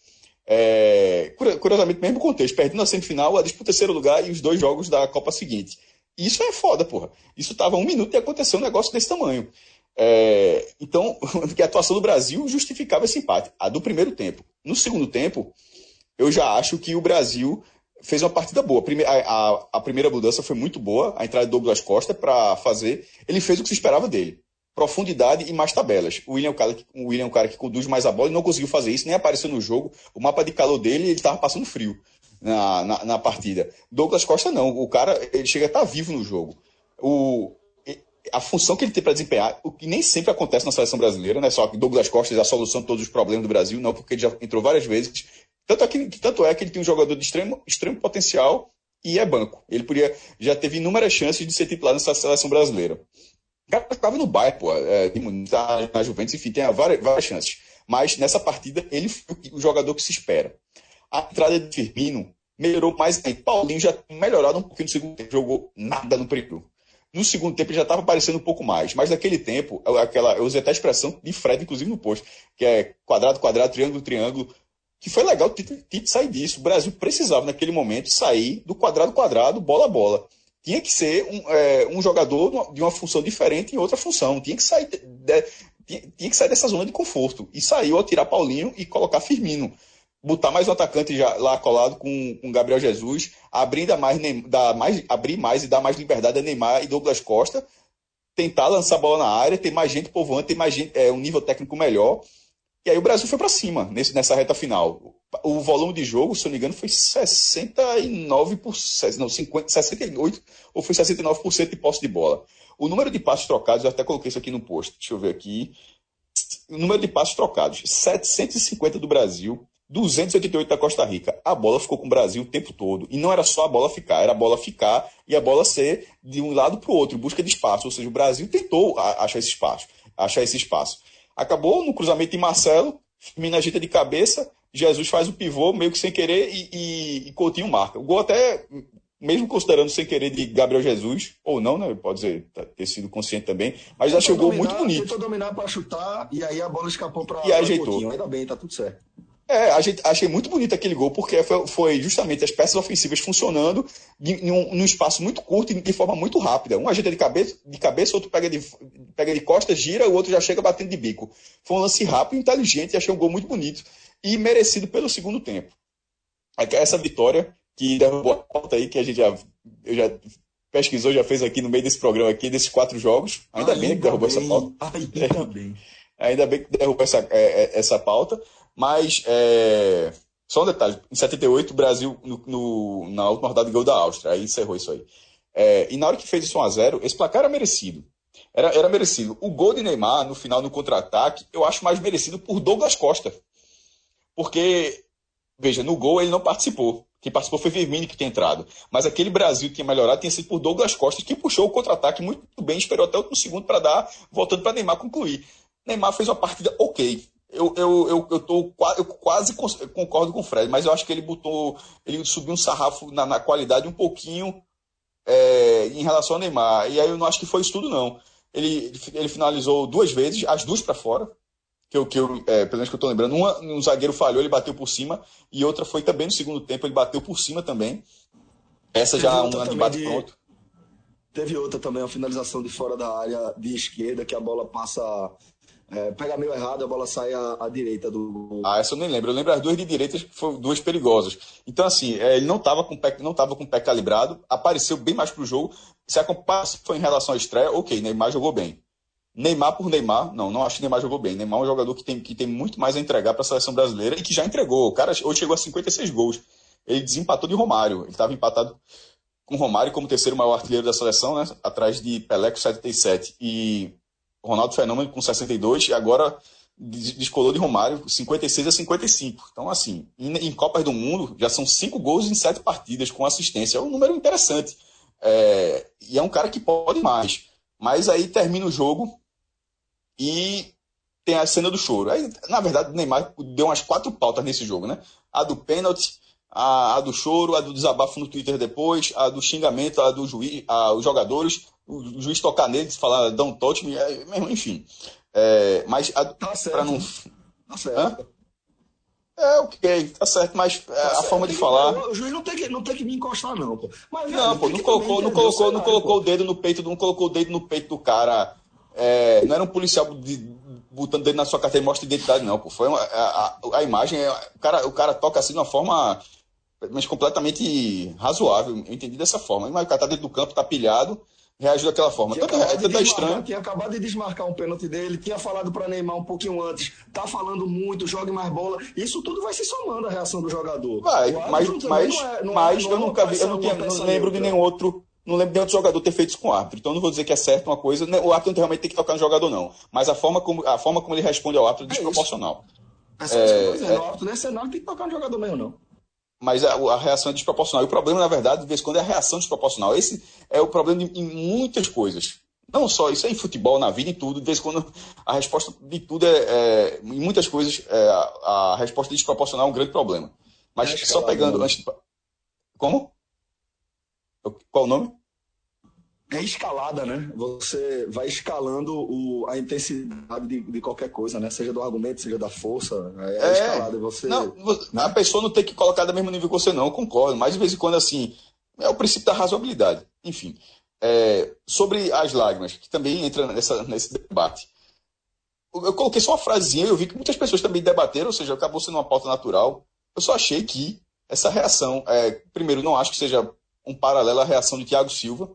É, curiosamente, mesmo contexto, perdendo na semifinal, a disputa terceiro lugar e os dois jogos da Copa seguinte. Isso é foda, porra. Isso tava um minuto e aconteceu um negócio desse tamanho. É, então, que a atuação do Brasil justificava esse empate. A do primeiro tempo. No segundo tempo, eu já acho que o Brasil fez uma partida boa. A, a, a, primeira mudança foi muito boa, a entrada de Douglas Costa para fazer. Ele fez o que se esperava dele. Profundidade e mais tabelas. O William, é o cara, que, o William é um cara que conduz mais a bola e não conseguiu fazer isso, nem apareceu no jogo. O mapa de calor dele, ele estava passando frio na, na, na, partida. Douglas Costa não. O cara ele chega a estar tá vivo no jogo. O, a função que ele tem para desempenhar, o que nem sempre acontece na seleção brasileira, né? Só que Douglas Costa é a solução de todos os problemas do Brasil, não, porque ele já entrou várias vezes Tanto é, que, tanto é que ele tem um jogador de extremo, extremo potencial e é banco. Ele podia já teve inúmeras chances de ser titular nessa seleção brasileira. O cara estava no bairro, pô, é, na Juventus, enfim, tem várias, várias chances. Mas nessa partida ele foi o jogador que se espera. A entrada de Firmino melhorou mais ainda. Paulinho já melhorado um pouquinho no segundo tempo, jogou nada no primeiro. No segundo tempo já estava aparecendo um pouco mais, mas naquele tempo, aquela, eu usei até a expressão de Fred, inclusive no post, que é quadrado, quadrado, triângulo, triângulo, que foi legal o Tite sair disso. O Brasil precisava, naquele momento, sair do quadrado, quadrado, bola, bola. Tinha que ser um, é, um jogador de uma função diferente em outra função. Tinha que sair, de, de, tinha, que sair dessa zona de conforto. E saiu ao tirar Paulinho e colocar Firmino botar mais um atacante já lá colado com, com Gabriel Jesus, abrir mais, dar mais, abrir mais e dar mais liberdade a Neymar e Douglas Costa, tentar lançar a bola na área, ter mais gente povoando, ter mais gente, é, um nível técnico melhor. E aí o Brasil foi para cima nesse, nessa reta final. O volume de jogo, se não me engano, foi 69%, não, 50, 68% ou foi 69% de posse de bola. O número de passos trocados, eu até coloquei isso aqui no post, deixa eu ver aqui. O número de passos trocados, 750 do Brasil, 288 da Costa Rica. A bola ficou com o Brasil o tempo todo. E não era só a bola ficar, era a bola ficar e a bola ser de um lado para o outro, em busca de espaço. Ou seja, o Brasil tentou achar esse espaço. Achar esse espaço. Acabou no cruzamento de Marcelo, Firmino agita de cabeça, Jesus faz o pivô meio que sem querer e, e, e Coutinho marca. O gol até, mesmo considerando sem querer de Gabriel Jesus, ou não, né? Pode ser, ter sido consciente também, mas o gol muito bonito. Tentou dominar para chutar e aí a bola escapou para E ajeitou. Coutinho. Ainda bem, tá tudo certo. É, achei muito bonito aquele gol, porque foi, justamente as peças ofensivas funcionando em um, num espaço muito curto e de forma muito rápida. Um ajeita de cabeça, de cabeça outro pega de, pega de costas, gira, o outro já chega batendo de bico. Foi um lance rápido, inteligente, e achei um gol muito bonito e merecido pelo segundo tempo. Essa vitória que derrubou a pauta aí, que a gente já, eu já pesquisou, já fez aqui no meio desse programa aqui, desses quatro jogos. Ainda, ainda bem que derrubou bem, essa pauta. Ainda bem. Ainda bem que derrubou essa, é, é, essa pauta. Mas, é... só um detalhe: em 78, o Brasil, no, no, na última rodada, ganhou da Áustria. Aí encerrou isso aí. É... e na hora que fez isso 1x0, esse placar era merecido. Era, era merecido. O gol de Neymar, no final, no contra-ataque, eu acho mais merecido por Douglas Costa. Porque, veja, no gol ele não participou. Quem participou foi Firmino que tinha entrado. Mas aquele Brasil que tinha melhorado tinha sido por Douglas Costa, que puxou o contra-ataque muito bem, esperou até o último segundo para dar, voltando para Neymar concluir. Neymar fez uma partida ok eu, eu, eu, eu, tô, eu quase concordo com o Fred, mas eu acho que ele botou. Ele subiu um sarrafo na, na qualidade um pouquinho é, em relação ao Neymar. E aí eu não acho que foi isso tudo, não. Ele, ele finalizou duas vezes, as duas para fora. Que eu, que eu, é, pelo menos que eu estou lembrando. Uma, um zagueiro falhou, ele bateu por cima. E outra foi também no segundo tempo, ele bateu por cima também. Essa já é um debate de... pronto. Teve outra também, uma finalização de fora da área de esquerda, que a bola passa é, pega meio errado, a bola sai à, à, direita do. Ah, essa eu nem lembro. Eu lembro as duas de direita que foram duas perigosas. Então, assim, é, ele não estava com, não com o pé calibrado, apareceu bem mais pro jogo. Se a comparação foi em relação à estreia, ok, Neymar jogou bem. Neymar por Neymar, não, não acho que Neymar jogou bem. Neymar é um jogador que tem, que tem muito mais a entregar para a seleção brasileira e que já entregou. O cara hoje chegou a 56 gols. Ele desempatou de Romário. Ele estava empatado com Romário como terceiro maior artilheiro da seleção, né? Atrás de Pelé com 77 e Ronaldo Fenômeno com 62 e agora descolou de Romário 56 a 55. Então, assim, em, Copas do Mundo já são cinco gols em sete partidas com assistência. É um número interessante. É, e é um cara que pode mais. Mas aí termina o jogo e tem a cena do choro. Aí, na verdade, o Neymar deu umas quatro pautas nesse jogo, né? A do pênalti, a, a, do choro, a do desabafo no Twitter depois, a do xingamento, a do juiz, a, os jogadores, o juiz tocar nele, falar don't touch me, é, enfim. É, mas tá certo. não. Tá certo. É, ok, tá certo, mas tá a certo. forma de falar. O juiz não tem que, não tem que me encostar, não, pô. Mas, não, pô, não colocou, não colocou, não colocou o dedo no peito, não colocou o dedo no peito do cara. É, não era um policial de, botando o dedo na sua carteira e mostra identidade, não, pô. Foi uma, a, a, a, imagem, é, o cara, o cara toca assim de uma forma mas completamente razoável. Eu entendi dessa forma. Mas o cara tá dentro do campo, tá pilhado, reagiu daquela forma. Tanto, é, tanto é estranho. Tinha acabado de desmarcar um pênalti dele, tinha falado para Neymar um pouquinho antes, tá falando muito, jogue mais bola. Isso tudo vai se somando a reação do jogador. Vai, mas, mas, não é, não mas é, eu nunca vi, eu não, tinha, não lembro de nenhum outro. Não lembro de outro jogador ter feito isso com o árbitro. Então não vou dizer que é certo uma coisa. O árbitro realmente tem que tocar no jogador, não. Mas a forma como, a forma como ele responde ao árbitro é desproporcional. Isso. É tô dizendo. É... O árbitro nesse cenário tem que tocar no jogador mesmo, não. Mas a, a, reação é desproporcional. E o problema, na verdade, de vez em quando, é a reação desproporcional. Esse é o problema em muitas coisas. Não só isso, é em futebol, na vida, em tudo. De vez em quando, a resposta de tudo é. é em muitas coisas, é, a, a, resposta desproporcional é um grande problema. Mas é só pegando. Antes... Como? Qual o nome? É escalada, né? Você vai escalando o, a intensidade de, de, qualquer coisa, né? Seja do argumento, seja da força. É, é escalada. Você, não, né? A pessoa não tem que colocar do mesmo nível que você, não, eu concordo. Mas de vez em quando, assim, é o princípio da razoabilidade. Enfim. É, sobre as lágrimas, que também entra nessa, nesse debate. Eu coloquei só uma frasezinha, eu vi que muitas pessoas também debateram, ou seja, acabou sendo uma pauta natural. Eu só achei que essa reação, é, primeiro, não acho que seja um paralelo à reação de Thiago Silva,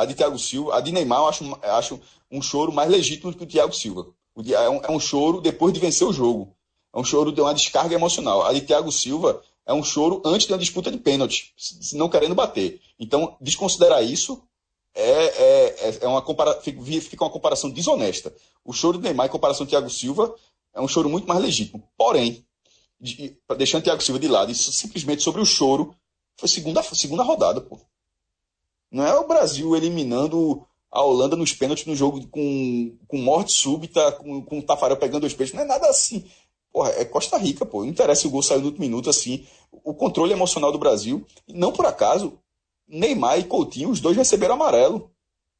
a de Thiago Silva, a de Neymar, eu acho, acho um choro mais legítimo do que o Thiago Silva. O é, um, é um choro depois de vencer o jogo. É um choro de uma descarga emocional. A de Thiago Silva é um choro antes de uma disputa de pênalti, não querendo bater. Então, desconsiderar isso é, é, é, é uma compara... fica uma comparação desonesta. O choro de Neymar em comparação com Thiago Silva é um choro muito mais legítimo. Porém, de, deixando Thiago Silva de lado, isso simplesmente sobre o choro, foi segunda, segunda rodada, pô. Não é o Brasil eliminando a Holanda nos pênaltis no jogo com, com morte súbita, com, com o Tafarel pegando os peixes. Não é nada assim. Porra, é Costa Rica, pô. Não interessa se o gol saiu no último minuto, assim. O controle emocional do Brasil. Não por acaso, Neymar e Coutinho, os dois receberam amarelo.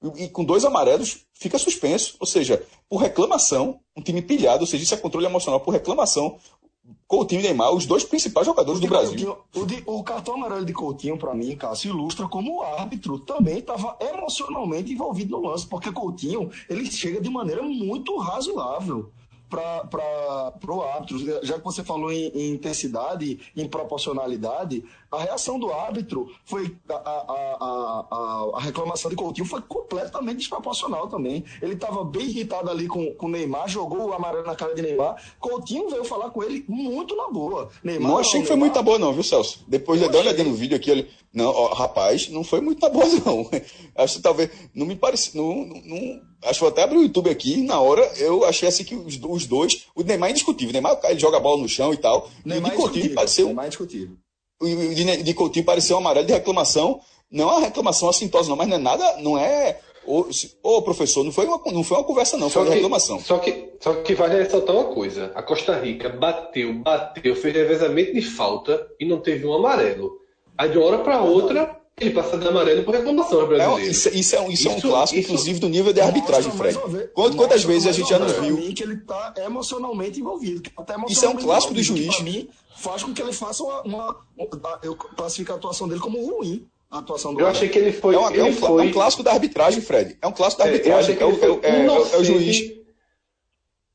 E, e com dois amarelos, fica suspenso. Ou seja, por reclamação, um time pilhado, ou seja, isso é controle emocional por reclamação. Coutinho e Neymar, os dois principais jogadores do Brasil. o, de, o, cartão amarelo de Coutinho, para mim, Cássio, ilustra como o árbitro também estava emocionalmente envolvido no lance, porque Coutinho ele chega de maneira muito razoável para o árbitro. Já que você falou em, em, intensidade, em proporcionalidade, a reação do árbitro foi. A, a, a, a reclamação de Coutinho foi completamente desproporcional também. Ele estava bem irritado ali com o Neymar, jogou o amarelo na cara de Neymar. Coutinho veio falar com ele muito na boa. Neymar, não achei que foi muito na boa, não, viu, Celso? Depois de olhadinha no vídeo aqui, ele. Não, ó, rapaz, não foi muito na boa, não. Acho que talvez. Não me parece. Não, não, acho que vou até abrir o YouTube aqui. Na hora, eu achei assim que os, os dois. O Neymar é indiscutível. O Neymar ele joga a bola no chão e tal. Neymar e o de Coutinho pareceu. Neymar é indiscutível de, de Coutinho pareceu um amarelo de reclamação. Não é uma reclamação assintosa, não, mas não é nada, não é. Ô, ô professor, não foi, uma, não foi uma conversa, não, foi uma reclamação. Só que, só que vale ressaltar uma coisa: a Costa Rica bateu, bateu, fez revezamento de falta e não teve um amarelo. Aí de uma hora para outra, ele passa de amarelo por reclamação brasileiro. É, isso, isso, é um, isso, isso, é um clássico, isso, inclusive, do nível de arbitragem, Fred. Quantas, quantas vezes a gente já não viu? que ele está emocionalmente envolvido. Tá emocionalmente isso é um clássico do juiz. Mim, faz com que ele faça uma, uma, Eu classifico a atuação dele como ruim. A atuação do eu achei que ele foi. É, uma, ele é, um, foi... é um clássico da arbitragem, Fred. É um clássico da arbitragem. É, o, é, é, o juiz.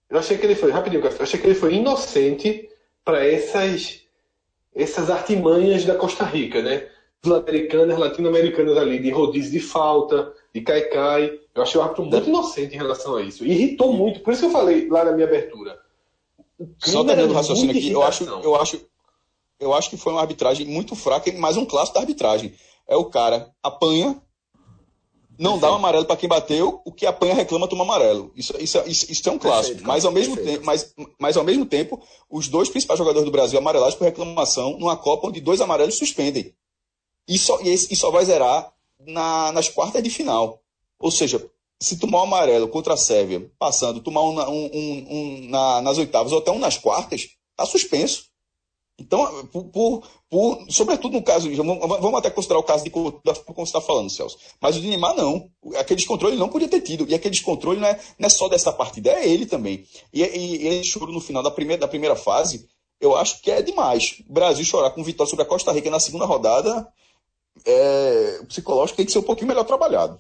Eu achei que ele foi. Rapidinho, eu achei que ele foi inocente para essas, essas artimanhas da Costa Rica, né? Sul-americanas, latino-americanas ali, de rodízio de falta, de cai-cai. Eu achei o árbitro muito inocente em relação a isso. irritou muito. Por isso que eu falei lá na minha abertura só terminando o raciocínio aqui, eu acho, eu, acho, eu acho que foi uma arbitragem muito fraca, mas um clássico da arbitragem. É o cara apanha, não dá um amarelo para quem bateu, o que apanha reclama toma amarelo. Isso, isso, isso, isso é um clássico. Perfeito, mas, ao mesmo tempo, mas, mas ao mesmo tempo, os dois principais jogadores do Brasil amarelados por reclamação numa Copa onde dois amarelos suspendem. E só, e, e só vai zerar na, nas quartas de final. Ou seja, se tomar um amarelo contra a Sérvia, passando, tomar um, um, um, um na, nas oitavas ou até um nas quartas, está suspenso. Então, por, por, por, sobretudo no caso, vamos até considerar o caso de como você está falando, Celso. Mas o de Neymar não. Aquele descontrole não podia ter tido. E aquele descontrole não é, não é só dessa partida, é ele também. E, e, ele choro no final da primeira, da primeira fase, eu acho que é demais. O Brasil chorar com vitória sobre a Costa Rica na segunda rodada, é, o psicológico tem que ser um pouquinho melhor trabalhado.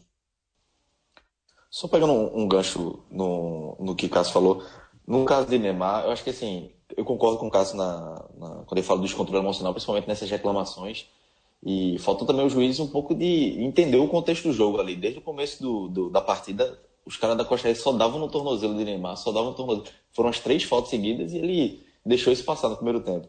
Só pegando um, um gancho no, no que o Cássio falou, no caso de Neymar, eu acho que assim, eu concordo com o Cássio na, na, quando ele fala do descontrole emocional, principalmente nessas reclamações. E faltou também os juízes um pouco de entender o contexto do jogo ali. Desde o começo do, do da partida, os caras da Costa Rica só davam no tornozelo de Neymar, só davam no tornozelo. Foram as três faltas seguidas e ele deixou isso passar no primeiro tempo.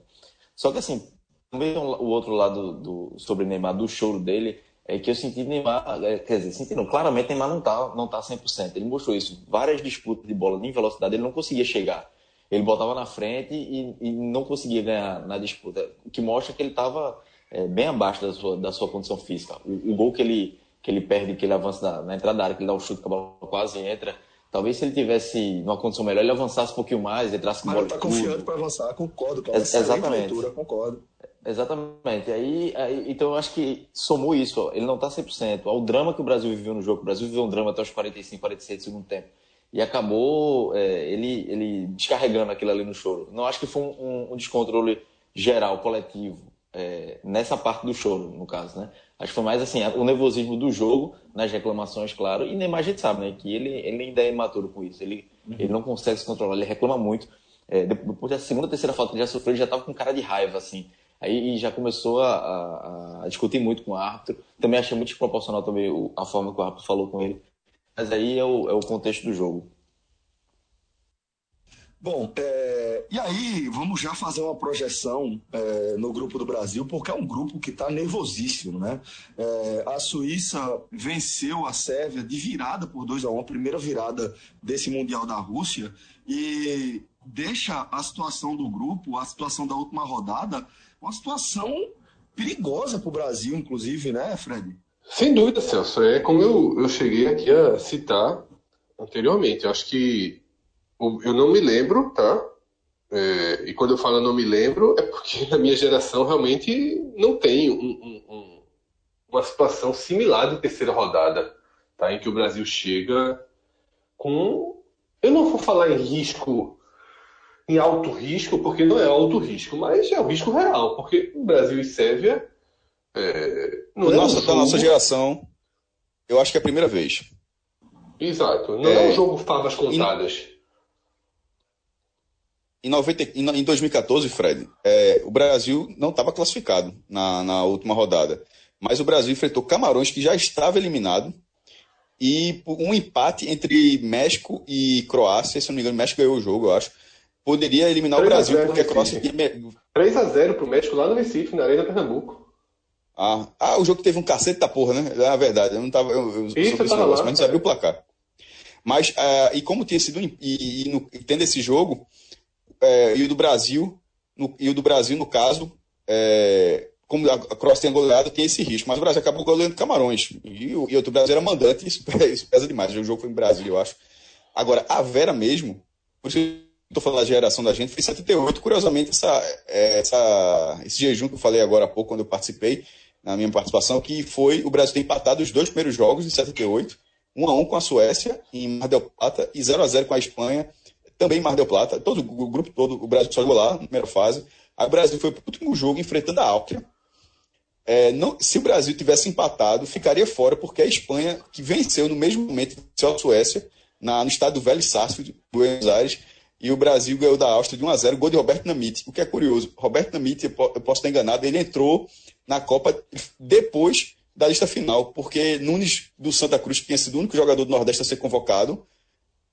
Só que assim, também o outro lado do, sobre Neymar, do choro dele, é que eu senti Neymar, é, quer dizer, senti não, claramente Neymar não tá, não tá 100%. Ele mostrou isso, várias disputas de bola em velocidade, ele não conseguia chegar. ele botava na frente e, e não conseguia ganhar na disputa, o que mostra que ele estava é, bem abaixo da sua, da sua condição física. O, o, gol que ele, que ele perde, que ele avança na, na entrada da área, que ele dá um chute que a bola quase entra, talvez se ele tivesse numa condição melhor, ele avançasse um pouquinho mais, entrasse com bola. Mas tá confiante para avançar, concordo. É, exatamente. Leitura, concordo. Exatamente. Aí, aí, então eu acho que somou isso. Ele não está 100%. Ao drama que o Brasil viveu no jogo. O Brasil viveu um drama até os 45, 46 do segundo tempo. E acabou é, ele, ele descarregando aquilo ali no choro. Não acho que foi um, um descontrole geral, coletivo, é, nessa parte do choro, no caso, né? Acho que foi mais assim, o nervosismo do jogo, nas reclamações, claro, e nem mais a gente sabe, né? Que ele, ele ainda é imaturo com isso. Ele, uhum. ele não consegue se controlar, ele reclama muito. É, depois da segunda, terceira falta que ele já sofreu, ele já estava com cara de raiva, assim. Aí já começou a, a, a, discutir muito com o árbitro. Também achei muito desproporcional também a forma que o árbitro falou com ele. Mas aí é o, é o contexto do jogo. Bom, é, e aí vamos já fazer uma projeção é, no grupo do Brasil, porque é um grupo que está nervosíssimo, né? É, a Suíça venceu a Sérvia de virada por 2 a 1 um, a primeira virada desse Mundial da Rússia, e deixa a situação do grupo, a situação da última rodada, uma situação perigosa para o Brasil, inclusive, né, Fred? Sem dúvida, Celso. É como eu, eu cheguei aqui a citar anteriormente. Eu acho que eu não me lembro, tá? É, e quando eu falo não me lembro, é porque a minha geração realmente não tem um, um, uma situação similar de terceira rodada, tá? Em que o Brasil chega com. Eu não vou falar em risco em alto risco, porque não é alto risco, mas é um risco real, porque o Brasil e Sérvia é, não é nossa, um jogo... Da nossa geração, eu acho que é a primeira vez. Exato, não é, é. um jogo favas contadas. Em, 90, em 2014, Fred, é, o Brasil não estava classificado na, na última rodada, mas o Brasil enfrentou Camarões, que já estava eliminado, e um empate entre México e Croácia, se não me engano, o México ganhou o jogo, eu acho poderia eliminar o Brasil, porque a Croácia tinha. 3x0 pro México lá no Recife, na Arena Pernambuco. Ah, ah, o jogo teve um cacete da porra, né? É a verdade. Eu não tava. Eu, eu Isso, eu tava lá, mas não sabia o placar. Mas, uh, e como tinha sido. E, e, no, tendo esse jogo, uh, e o do Brasil, no, e o do Brasil, no caso, uh, como a Croácia tinha goleado, tem esse risco. Mas o Brasil acabou goleando Camarões. E, o, e o Brasil era mandante, isso, isso pesa demais. O jogo foi em Brasil, eu acho. Agora, a Vera mesmo, por isso estou falando da geração da gente, foi em 78. Curiosamente, essa, essa, esse jejum que eu falei agora há pouco, quando eu participei, na minha participação, que foi o Brasil ter empatado os dois primeiros jogos de 78, 1 a 1 com a Suécia em Mar del Plata e 0 a 0 com a Espanha, também em Mar del Plata. Todo, o grupo todo, o Brasil só jogou lá na primeira fase. Aí o Brasil foi para o último jogo enfrentando a Áustria. É, não, se o Brasil tivesse empatado, ficaria fora, porque a Espanha, que venceu no mesmo momento que a Suécia, na, no estado do Velho Sarsfield, Buenos Aires, e o Brasil ganhou da Áustria de 1 a 0 gol de Roberto Namite. O que é curioso, Roberto Namite, eu posso estar enganado, ele entrou na Copa depois da lista final, porque Nunes do Santa Cruz, que tinha sido o único jogador do Nordeste a ser convocado,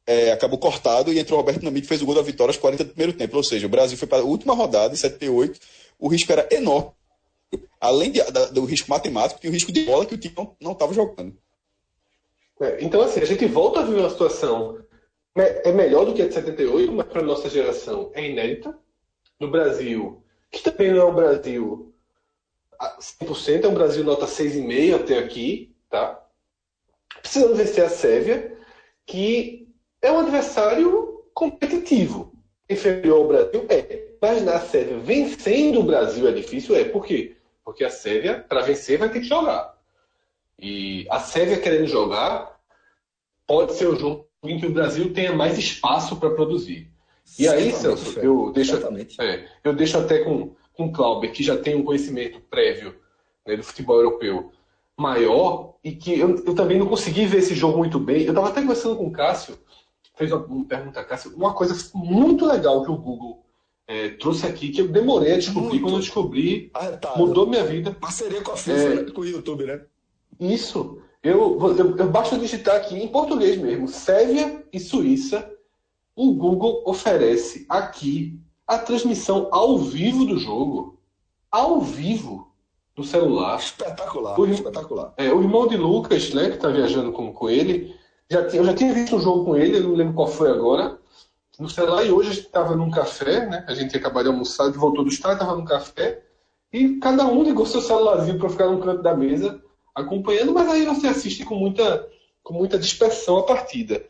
é, acabou cortado e entrou Roberto Namite, fez o gol da vitória aos 40 do primeiro tempo. Ou seja, o Brasil foi para a última rodada, em 78, o risco era enorme. Além de, da, do risco matemático, tinha o risco de bola que o time não estava jogando. É, então, assim, a gente volta a viver uma situação é melhor do que a de 78, mas para nossa geração é inédita. No Brasil, que também não é o Brasil 100%, é um Brasil nota 6,5 até aqui, tá? Precisamos vencer a Sérvia, que é um adversário competitivo. Inferior ao Brasil é. Imaginar a Sérvia vencendo o Brasil é difícil, é. Por quê? Porque a Sérvia, para vencer, vai ter que jogar. E a Sérvia querendo jogar, pode ser um jogo em que o Brasil tenha mais espaço para produzir. E aí, Celso, eu deixo, é, eu deixo até com, com o Clauber, que já tem um conhecimento prévio né, do futebol europeu maior, e que eu, eu, também não consegui ver esse jogo muito bem. Eu estava até conversando com o Cássio, fez uma, uma pergunta a Cássio, uma coisa muito legal que o Google é, trouxe aqui, que eu demorei a descobrir, muito. quando eu descobri, ah, tá. mudou minha vida. Parceria com a FIFA, é, né, com o YouTube, né? Isso. Eu, eu, eu basta digitar aqui em português mesmo, Sérvia e Suíça. O Google oferece aqui a transmissão ao vivo do jogo. Ao vivo. No celular. Espetacular. O, espetacular. É, o irmão de Lucas, né, que está viajando com, com ele, já, eu já tinha visto um jogo com ele, eu não lembro qual foi agora. no celular e hoje a gente estava num café, né? A gente acabou de almoçar, voltou do estádio, estava num café e cada um ligou seu celularzinho para ficar no canto da mesa acompanhando, mas aí você assiste com muita, com muita dispersão a partida.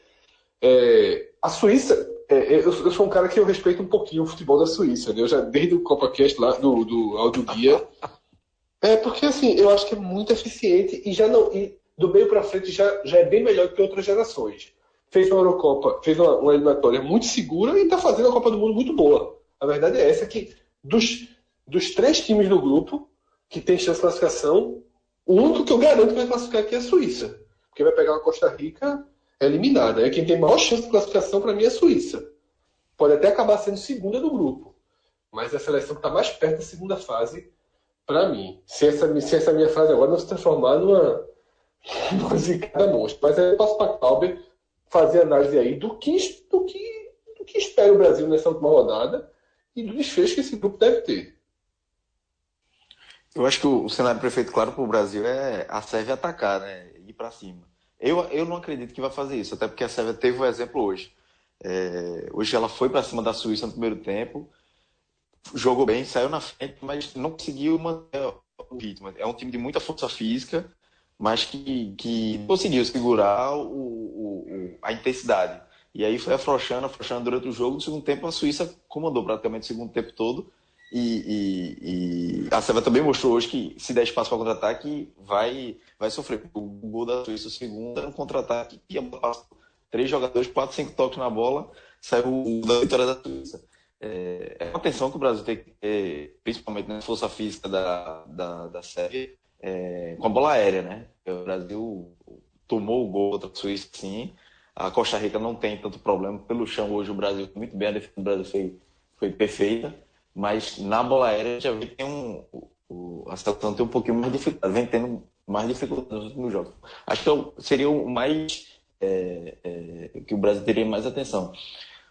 É, a Suíça, é, é eu, eu, sou um cara que eu respeito um pouquinho o futebol da Suíça, né? Eu já desde o CopaCast lá, do, do áudio guia, é porque assim, eu acho que é muito eficiente e já não, e do meio para frente já, já é bem melhor que outras gerações. Fez uma Eurocopa, fez uma, uma eliminatória muito segura e está fazendo a Copa do Mundo muito boa. A verdade é essa que dos, dos três times do grupo que tem chance de classificação, o único que eu garanto que vai classificar aqui é a Suíça. Porque vai pegar uma Costa Rica eliminada. É quem tem maior chance de classificação para mim é a Suíça. Pode até acabar sendo segunda do grupo. Mas é a seleção que está mais perto da segunda fase para mim. Se essa, se essa minha frase agora não se transformar numa, zicada monstro. Mas aí eu passo para Clauber fazer análise aí do que, do, que, do que espera o Brasil nessa última rodada e do desfecho que esse grupo deve ter. Eu acho que o cenário perfeito, claro, para o Brasil é a Sérvia atacar, né? Ir para cima. Eu, eu não acredito que vai fazer isso, até porque a Sérvia teve o um exemplo hoje. É, hoje ela foi para cima da Suíça no primeiro tempo, jogou bem, saiu na frente, mas não conseguiu manter o ritmo. É um time de muita força física, mas que, que conseguiu segurar o, o, a intensidade. E aí foi afrouxando, afrouxando durante o jogo. No segundo tempo, a Suíça comandou praticamente o segundo tempo todo. E, e, e, a Sérvia também mostrou hoje que se der espaço para contra-ataque, vai, vai sofrer. O gol da Suíça, o segundo, era um contra-ataque que ia passar três jogadores, quatro, cinco toques na bola, saiu da vitória da Suíça. É, é uma atenção que o Brasil tem que ter, principalmente na força física da, da, da Sérvia, é, com a bola aérea, né? O Brasil tomou o gol contra a Suíça, sim. A Costa Rica não tem tanto problema. Pelo chão, hoje, o Brasil muito bem, a defesa do Brasil foi, foi perfeita mas na bola aérea já que tem um, o, a seleção tem um pouquinho mais de dificuldade, vem tendo mais dificuldade nos últimos jogos. Acho que seria o mais é, é, que o Brasil teria mais atenção.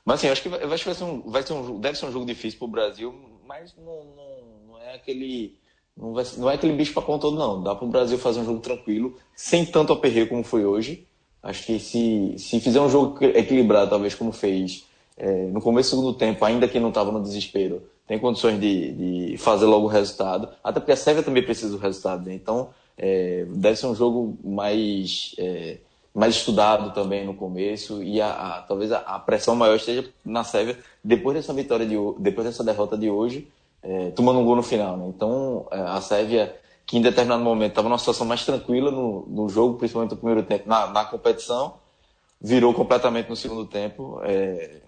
Mas assim, acho que vai, vai, ser um, vai ser um, deve ser um jogo difícil para o Brasil, mas não, não, não, é aquele não, vai, não é aquele bicho para conta todo, não. Dá para o Brasil fazer um jogo tranquilo, sem tanto aperreio como foi hoje. Acho que se, se fizer um jogo equilibrado, talvez como fez é, no começo do segundo tempo, ainda que não estava no desespero, tem condições de, de fazer logo o resultado. Até porque a Sérvia também precisa do resultado, né? Então, é, deve ser um jogo mais, é, mais estudado também no começo e a, a talvez a, a, pressão maior esteja na Sérvia depois dessa vitória, de, depois dessa derrota de hoje, é, tomando um gol no final, né? Então, é, a Sérvia, que em determinado momento estava numa situação mais tranquila no, no jogo, principalmente no primeiro tempo, na, na competição, virou completamente no segundo tempo. É,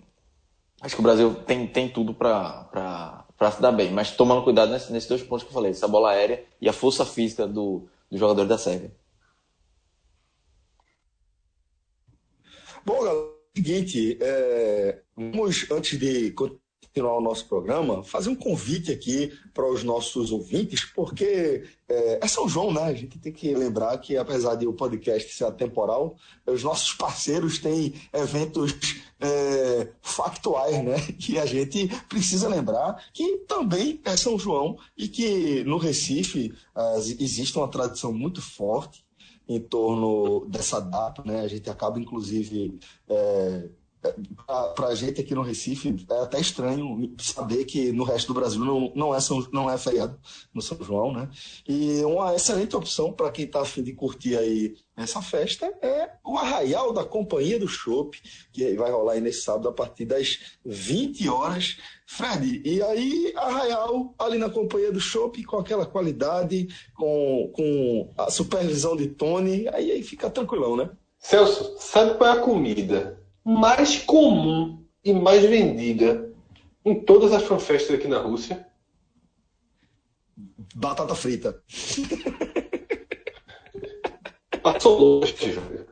acho que o Brasil tem, tem tudo para se dar bem, mas tomando cuidado nesses, dois pontos que eu falei, essa bola aérea e a força física do, do jogador da Sérvia. Bom, galera, seguinte, é, vamos, antes de continuar o nosso programa, fazer um convite aqui para os nossos ouvintes, porque é, é, São João, né? A gente tem que lembrar que, apesar de o podcast ser atemporal, os nossos parceiros têm eventos é, factuais, né? Que a gente precisa lembrar que também é São João e que no Recife as, existe uma tradição muito forte em torno dessa data, né? A gente acaba, inclusive, é, para a gente aqui no Recife é até estranho saber que no resto do Brasil não, não, é, São, não é feriado no São João, né? E uma excelente opção para quem está afim de curtir aí essa festa é o Arraial da Companhia do Chopp, que vai rolar aí nesse sábado a partir das 20 horas. Fred, e aí Arraial ali na Companhia do Chopp com aquela qualidade, com, com a supervisão de Tony, aí, aí fica tranquilão, né? Celso, sabe qual é a comida mais comum e mais vendida em todas as fanfestas aqui na Rússia? Batata frita. Passou longe, velho.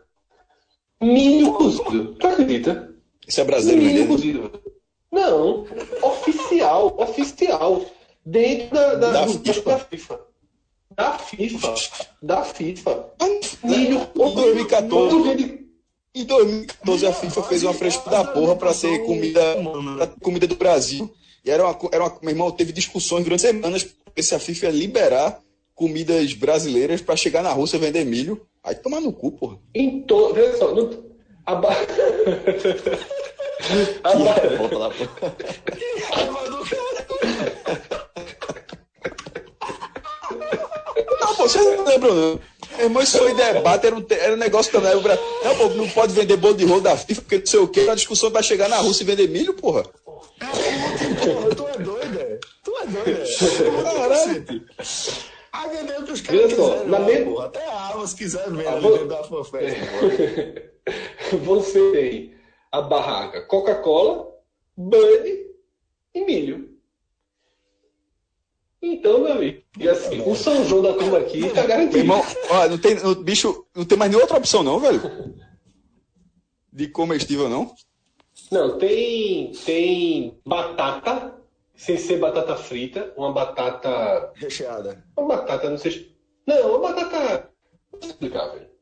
Milho cozido. Tu acredita? Isso é brasileiro Milho cozido. Não. Oficial. Oficial. Dentro da, da, da, FIFA. da FIFA. Da FIFA. Da FIFA. Milho. Em 2014. Em 2014 a FIFA fez uma frescura da porra para ser comida, comida do Brasil. E era uma, era uma, meu irmão, teve discussões durante semanas se a FIFA ia liberar comidas brasileiras para chegar na Rússia vender milho. Aí tomar no cu, porra. Em to... Veja só, no... a... que raiva da porra. Que raiva do Não, pô, vocês não lembram, não. Irmão, isso foi debate, era um, era um negócio também. Não, pô, não pode vender bolo de rolo da FIFA, porque não sei o quê. A discussão vai chegar na Rússia e vender milho, porra. É, tu é doido, é? Tu é doido, é? Caralho. A vender o que os caras quiserem, na me... porra. Até a arma, se quiser ver ah, vou... dentro da fanfest, Você tem a barraca Coca-Cola, Bud e milho. Então, meu amigo, e assim, o São João da turma aqui tá garantido. Irmão, ó, não tem, bicho, não tem mais nenhuma outra opção, não, velho? De comestível, não? Não, tem, tem batata, sem ser batata frita, uma batata. Recheada. Uma batata, não sei. Não, uma batata. Não vou explicar, velho.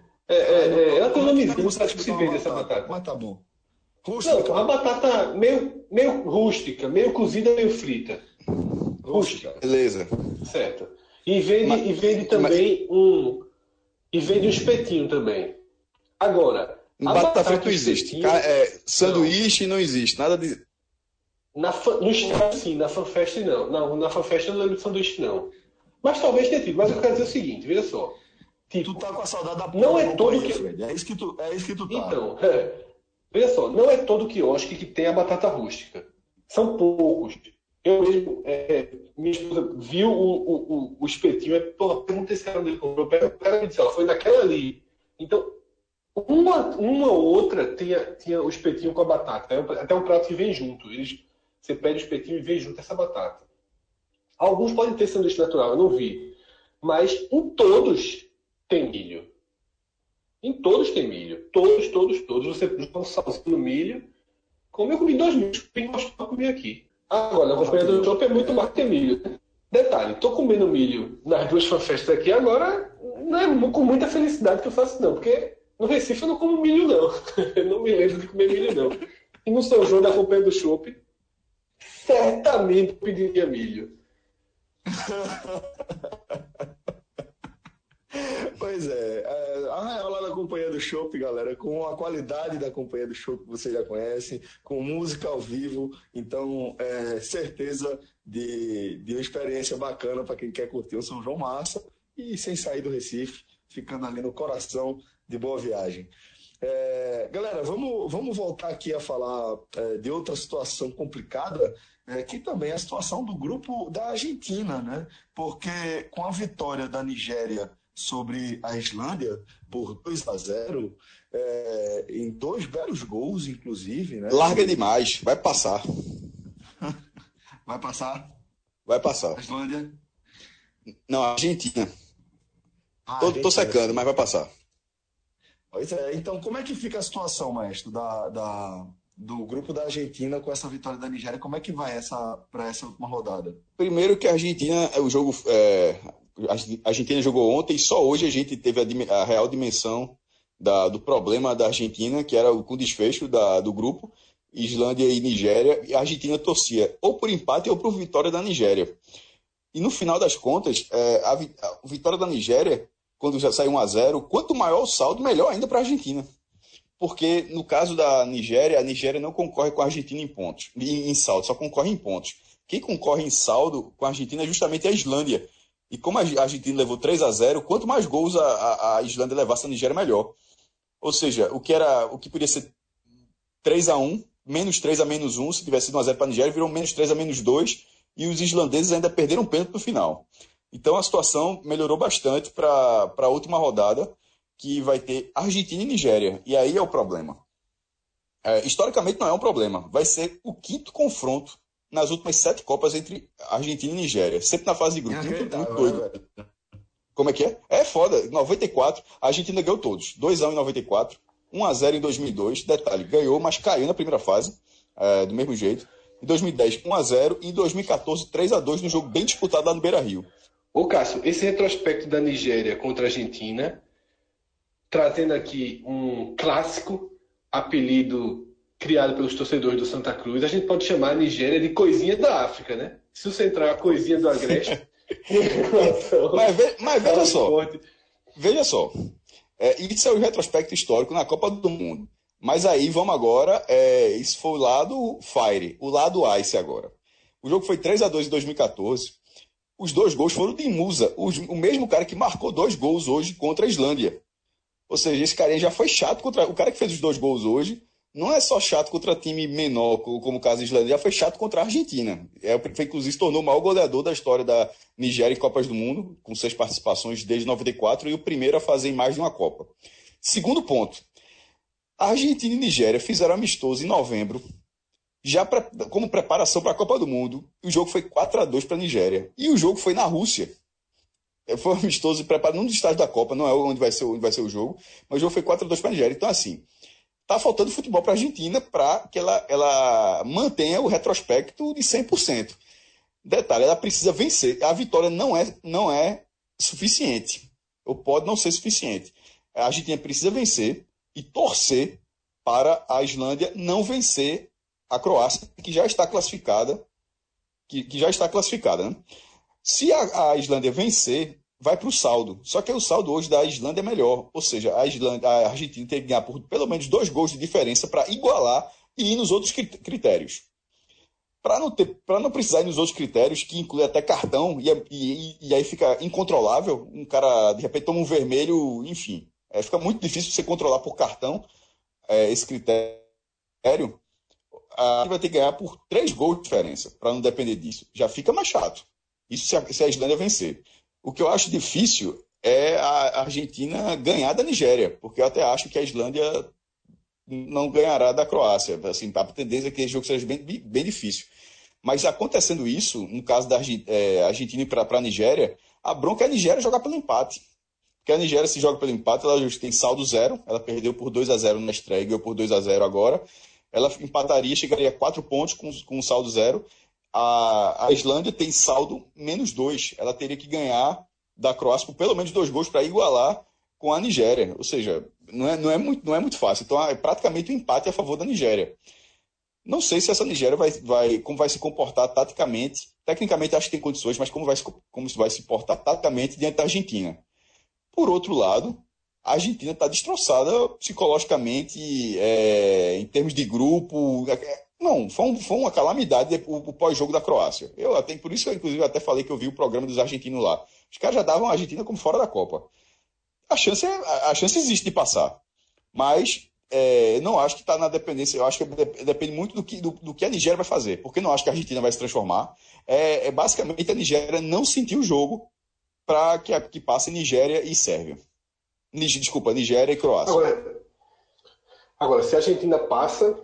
É, é, é, ela tem um nomezinho, que se vende essa batata. Mas tá bom. Rústica. Não, uma batata meio, meio rústica, meio cozida, meio frita. Rústica. Beleza. Certo. E vende, mas, e vende também mas... um. E vende um espetinho também. Agora. Batata, batata frita não existe. É, sanduíche não. não existe. Nada de. Na, no sim, na fanfest não. Não, na fanfest eu não lembro de sanduíche, não. Mas talvez tenha tido. Mas eu quero dizer o seguinte, veja só. Tipo, tu tá com a saudade da Não é todo que. Fred. É isso que tu, é isso que tu tá. Então, é, veja só, não é todo quiosque que tem a batata rústica. São poucos. Eu mesmo, é, minha esposa viu o, o, o, o espetinho, é, porra, perguntei se era onde ele comprou. O cara me disse, foi naquela ali. Então, uma, uma ou outra tinha, tinha o espetinho com a batata. É até um prato que vem junto. Eles, você pede o espetinho e vem junto essa batata. Alguns podem ter sanduíche natural, eu não vi. Mas em todos tem milho. Em todos tem milho. Todos, todos, todos. Você põe um salzinho no milho. Como eu comi dois milhos, bem gostoso eu comi aqui. Agora, a companhia do é muito mais que milho. Detalhe, tô comendo milho nas duas fanfestas aqui agora, não é com muita felicidade que eu faço, não, porque no Recife eu não como milho, não. Eu não me lembro de comer milho, não. E no São João da companhia do chopp, certamente pediria milho. Pois é, é a Raiola da Companhia do Chopp, galera, com a qualidade da Companhia do Chopp que vocês já conhecem, com música ao vivo, então é certeza de, de uma experiência bacana para quem quer curtir o São João Massa e sem sair do Recife, ficando ali no coração de Boa Viagem. É, galera, vamos, vamos voltar aqui a falar é, de outra situação complicada, é, que também é a situação do grupo da Argentina, né? Porque com a vitória da Nigéria sobre a Islândia por 2 a 0 é, em dois belos gols, inclusive. Né? Larga demais, vai passar. vai passar? Vai passar. A Islândia? Não, a Argentina. Ah, tô, tô secando, mas vai passar. Pois é, então como é que fica a situação, maestro, da, da, do grupo da Argentina com essa vitória da Nigéria? Como é que vai essa para essa última rodada? Primeiro que a Argentina, o jogo, é, a Argentina jogou ontem e só hoje a gente teve a, a real dimensão da, do problema da Argentina, que era o, com desfecho da, do grupo, Islândia e Nigéria, e a Argentina torcia ou por empate ou por vitória da Nigéria. E no final das contas, é, a, a, vitória da Nigéria, quando já saiu 1 a 0 quanto maior o saldo, melhor ainda para a Argentina. Porque no caso da Nigéria, a Nigéria não concorre com a Argentina em pontos, em, em saldo, só concorre em pontos. Quem concorre em saldo com a Argentina é justamente a Islândia, e como a Argentina levou 3 a 0 quanto mais gols a, a, Islândia levasse a Nigéria, melhor. Ou seja, o que, era, o que podia ser 3 a 1 menos 3 a menos 1, se tivesse sido 1 a 0 para a Nigéria, virou menos 3 a menos 2, e os islandeses ainda perderam um pênalti no final. Então a situação melhorou bastante para a última rodada, que vai ter Argentina e Nigéria. E aí é o problema. É, historicamente não é um problema. Vai ser o quinto confronto nas últimas sete Copas entre Argentina e Nigéria. Sempre na fase de grupo. Muito, muito doido. Como é que é? É foda. 94, a Argentina ganhou todos. 2x1 em 94, 1x0 em 2002. Detalhe, ganhou, mas caiu na primeira fase, é, do mesmo jeito. Em 2010, 1x0. E em 2014, 3x2 no jogo bem disputado lá no Beira Rio. Ô Cássio, esse retrospecto da Nigéria contra a Argentina, trazendo aqui um clássico apelido criado pelos torcedores do Santa Cruz, a gente pode chamar a Nigéria de coisinha da África, né? Se você entrar a coisinha do Agreste. mas, ve, mas veja só. Veja só. É, isso é o retrospecto histórico na Copa do Mundo. Mas aí vamos agora, é, isso foi o lado Fire, o lado Ice agora. O jogo foi 3 a 2 em 2014. Os dois gols foram de Musa, o mesmo cara que marcou dois gols hoje contra a Islândia. Ou seja, esse cara já foi chato contra. O cara que fez os dois gols hoje não é só chato contra time menor, como o caso da Islândia, já foi chato contra a Argentina. É, inclusive, se tornou o maior goleador da história da Nigéria em Copas do Mundo, com seis participações desde 94, e o primeiro a fazer mais de uma Copa. Segundo ponto. A Argentina e Nigéria fizeram amistoso em novembro, já pra, como preparação para a Copa do Mundo. O jogo foi 4 a 2 para a Nigéria. E o jogo foi na Rússia. É, foi amistoso preparado num dos estádios da Copa, não é onde vai ser, onde vai ser o jogo, mas o jogo foi 4 a 2 para a Nigéria. Então, assim, tá faltando futebol para a Argentina para que ela, ela mantenha o retrospecto de 100%. Detalhe, ela precisa vencer. A vitória não é, não é suficiente. Ou pode não ser suficiente. A Argentina precisa vencer e torcer para a Islândia não vencer a Croácia, que já está classificada, que, que já está classificada. Né? Se a, a Islândia vencer, vai para o saldo. Só que o saldo hoje da Islândia é melhor. Ou seja, a, Islândia, a Argentina tem que ganhar por pelo menos dois gols de diferença para igualar e ir nos outros critérios. Para não, ter, não precisar ir nos outros critérios, que inclui até cartão, e, e, e aí fica incontrolável. Um cara, de repente, toma um vermelho, enfim. É, fica muito difícil você controlar por cartão é, esse critério. A vai ter que ganhar por três gols de diferença, para não depender disso. Já fica mais chato. Isso se a, se a Islândia vencer. O que eu acho difícil é a Argentina ganhar da Nigéria, porque eu até acho que a Islândia não ganhará da Croácia. Assim, a tendência é que esse jogo seja bem, bem difícil. Mas acontecendo isso, no caso da é, Argentina para a Nigéria, a bronca é a Nigéria jogar pelo empate. Porque a Nigéria se joga pelo empate, ela tem saldo zero, ela perdeu por 2 a 0 na estreia, ganhou por 2 a 0 agora. Ela empataria, chegaria a 4 pontos com, com saldo zero. A, a Islândia tem saldo menos 2. Ela teria que ganhar da Croácia por pelo menos dois gols para igualar com a Nigéria. Ou seja, não é, não é, muito, não é muito fácil. Então é praticamente um empate a favor da Nigéria. Não sei se essa Nigéria vai, vai, como vai se comportar taticamente. Tecnicamente acho que tem condições, mas como vai, como vai se portar taticamente diante da Argentina. Por outro lado, a Argentina está destroçada psicologicamente, é, em termos de grupo. É, não, foi, um, foi uma calamidade o, o pós-jogo da Croácia. Eu até, por isso que eu, inclusive, até falei que eu vi o programa dos argentinos lá. Os caras já davam a Argentina como fora da Copa. A chance, é, a chance existe de passar. Mas é, não acho que está na dependência. Eu acho que depende muito do que, do, do, que a Nigéria vai fazer. Porque não acho que a Argentina vai se transformar. É, é basicamente a Nigéria não sentir o jogo para que, que passe Nigéria e Sérvia. Desculpa, Nigéria e Croácia. Agora, agora, se a Argentina passa,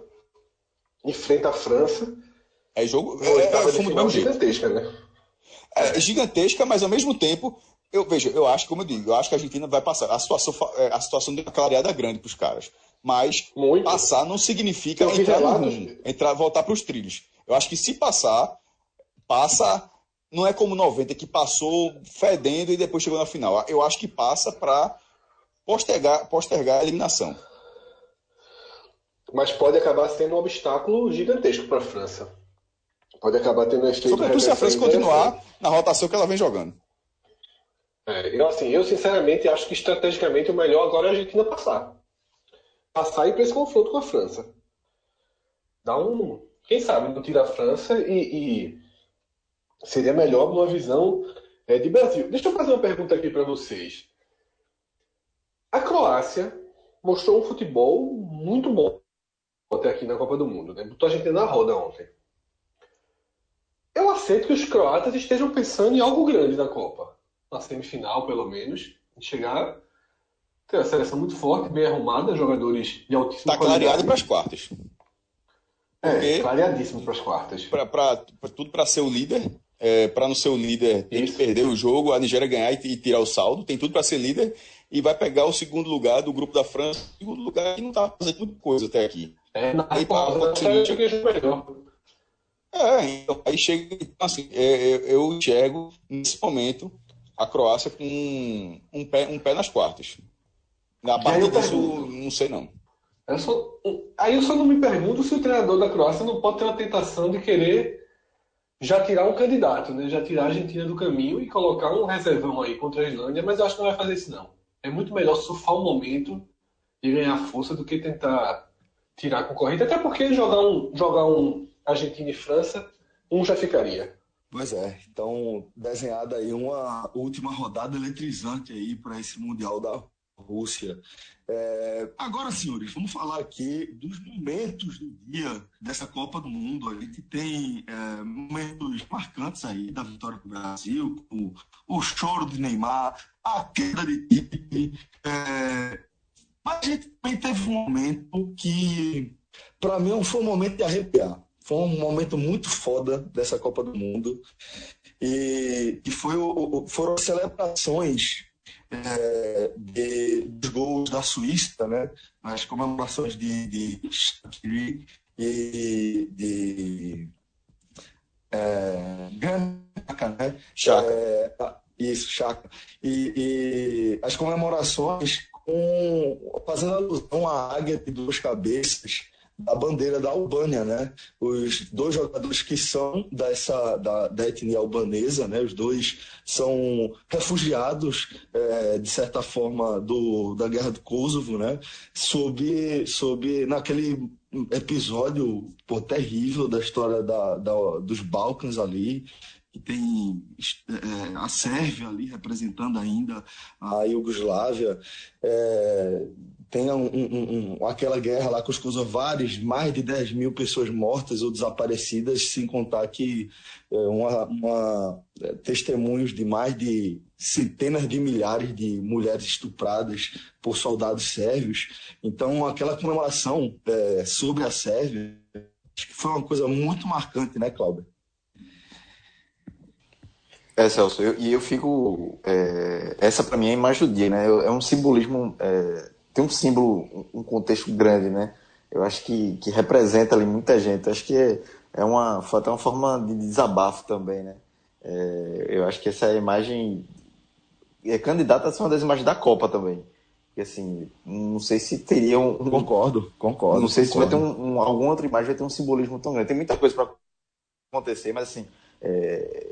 enfrenta a França. É jogo. É, é, do mesmo gigantesca, né? É, gigantesca, mas ao mesmo tempo, eu vejo, eu acho, como eu digo, eu acho que a Argentina vai passar. A situação, é, a situação deu uma clareada grande para os caras. Mas Muito. passar não significa entrar, no rumo, entrar voltar para os trilhos. Eu acho que se passar, passa não é como 90 que passou fedendo e depois chegou na final. Eu acho que passa para postergar, postergar a eliminação. Mas pode acabar sendo um obstáculo gigantesco para a França. Pode acabar tendo efeito. Sobretudo se a França continuar na rotação que ela vem jogando. É, eu, assim, eu sinceramente acho que estrategicamente o melhor agora é a Argentina passar. Passar e ir para esse confronto com a França. Dá um. Quem sabe não tira a França e, e seria melhor numa visão é, de Brasil. Deixa eu fazer uma pergunta aqui para vocês. A Croácia mostrou um futebol muito bom até aqui na Copa do Mundo. Né? Botou a gente na roda ontem. Eu aceito que os croatas estejam pensando em algo grande na Copa. Na semifinal, pelo menos. Chegar. Tem uma seleção muito forte, bem arrumada, jogadores de altíssima Está clareado para as quartas. É, clareadíssimo para as quartas. Pra, pra, pra tudo para ser o líder é, para não ser o líder, tem Isso. que perder o jogo, a Nigéria ganhar e, e tirar o saldo, tem tudo para ser líder e vai pegar o segundo lugar do grupo da França, segundo lugar que não está fazendo muita coisa até aqui. É, na aí, pausa, seguinte, melhor. É, então, aí chega, assim, é, é, eu enxergo nesse momento a Croácia com um, um, pé, um pé nas quartas. Na parte disso, não sei não. Eu só, aí eu só não me pergunto se o treinador da Croácia não pode ter uma tentação de querer já tirar um candidato, né? Já tirar a Argentina do caminho e colocar um reservão aí contra a Islândia, mas eu acho que não vai fazer isso não. É muito melhor surfar o momento e ganhar força do que tentar tirar a concorrente, até porque jogar um, jogar um Argentina e França, um já ficaria. Pois é, então desenhada aí uma última rodada eletrizante aí para esse Mundial da Rússia. É, agora, senhores, vamos falar aqui dos momentos do dia dessa Copa do Mundo. A gente tem é, momentos marcantes aí da vitória do Brasil, o, o choro de Neymar, a queda de Tite. É, mas a gente também teve um momento que, para mim, foi um momento de arrepiar. Foi um momento muito foda dessa Copa do Mundo. E que foi foram celebrações é, de, dos gols da Suíça, né? as comemorações de, de Shaqiri e de é, Chaka, né? Chaka. É, isso, Chaka. E, e, as comemorações com, fazendo alusão à águia de duas cabeças da bandeira da Albânia, né? Os dois jogadores que são dessa da, da etnia albanesa, né? Os dois são refugiados é, de certa forma do da guerra do Kosovo, né? Sob sob naquele episódio pô, terrível da história da, da, dos Balcãs ali que tem é, a Sérvia ali representando ainda a Iugoslávia, é, tem um, um, um, aquela guerra lá com os kosovares, mais de 10 mil pessoas mortas ou desaparecidas, sem contar que é, uma, uma, é, testemunhos de mais de centenas de milhares de mulheres estupradas por soldados sérvios. Então, aquela comemoração é, sobre a Sérvia, acho que foi uma coisa muito marcante, né, Cláudio? É, Celso, eu, e eu fico. É, essa para mim é a imagem do dia, né? É um simbolismo. É, tem um símbolo, um contexto grande, né? Eu acho que, que representa ali muita gente. Eu acho que é, é uma, foi até uma forma de desabafo também, né? É, eu acho que essa imagem é candidata a ser uma das imagens da Copa também. E assim, não sei se teria um. Concordo, concordo. Não sei concordo. se vai ter um, um, alguma outra imagem vai ter um simbolismo tão grande. Tem muita coisa para acontecer, mas assim, é,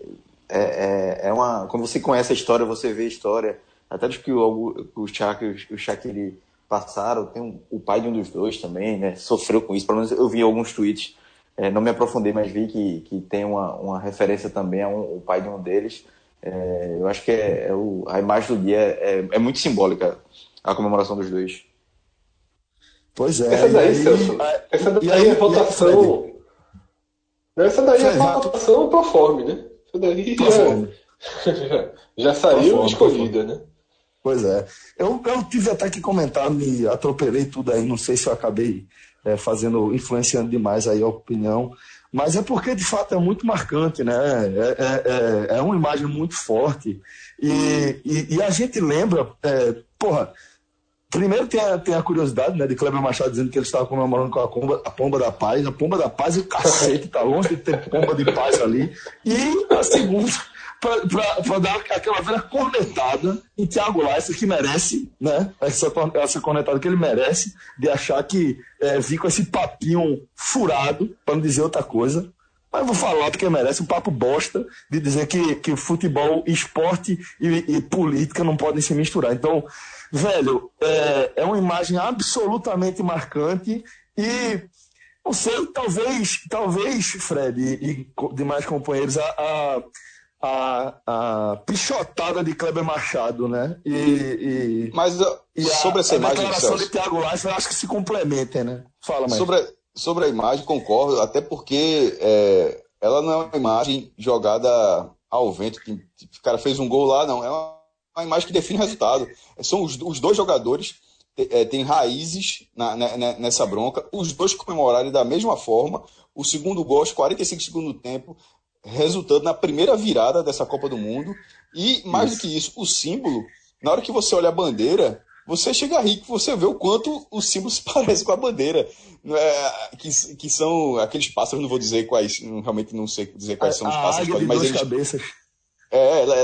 é, é, é, uma. Quando você conhece a história, você vê a história, até dos que o, o Shaq e o Shaqiri passaram, tem um, o pai de um dos dois também, né? Sofreu com isso. Pelo menos eu vi alguns tweets, é, não me aprofundei, mas vi que, que tem uma, uma referência também a um, pai de um deles. É, eu acho que é, é, o, a imagem do dia é, é muito simbólica, a comemoração dos dois. Pois é. Essa daí, Celso, essa daí aí, é votação. Essa daí é votação pro forme, né? Isso daí já, já saiu escolhida, né? Pois é. Eu, eu tive até que comentar, me atropelei tudo aí, não sei se eu acabei é, fazendo, influenciando demais aí a opinião, mas é porque de fato é muito marcante, né? É, é, é, é uma imagem muito forte. E, e, e a gente lembra, é, porra, Primeiro tem a, tem a curiosidade né, de Kleber Machado dizendo que ele estava comemorando com a pomba, a pomba da paz. A pomba da paz e o cacete, tá longe de ter pomba de paz ali. E a segunda, para dar aquela velha cornetada em Thiago Leifert, que merece, né? Essa, essa cornetada que ele merece, de achar que é, com esse papinho furado, para não dizer outra coisa. Mas vou falar porque merece um papo bosta de dizer que, que futebol, esporte e, e política não podem se misturar. Então, velho, é, é uma imagem absolutamente marcante e não sei, talvez, talvez, Fred e, e demais companheiros, a, a, a, a, pichotada de Kleber Machado, né? E, e Mas e sobre a, essa imagem, a declaração de Thiago Life, eu acho que se complementem, né? Fala, mais. Sobre, sobre a imagem, concordo, até porque é, ela não é uma imagem jogada ao vento, que o cara fez um gol lá, não. É uma uma imagem que define o resultado. São os, os dois jogadores é, têm raízes na, na, nessa bronca, os dois comemoraram da mesma forma. O segundo gol, aos 45 segundos do tempo, resultando na primeira virada dessa Copa do Mundo. E mais isso. do que isso, o símbolo, na hora que você olha a bandeira, você chega a que você vê o quanto o símbolo se parece com a bandeira. É, que, que são aqueles pássaros, não vou dizer quais, realmente não sei dizer quais são os pássaros, mas eles. Cabeças é, ela,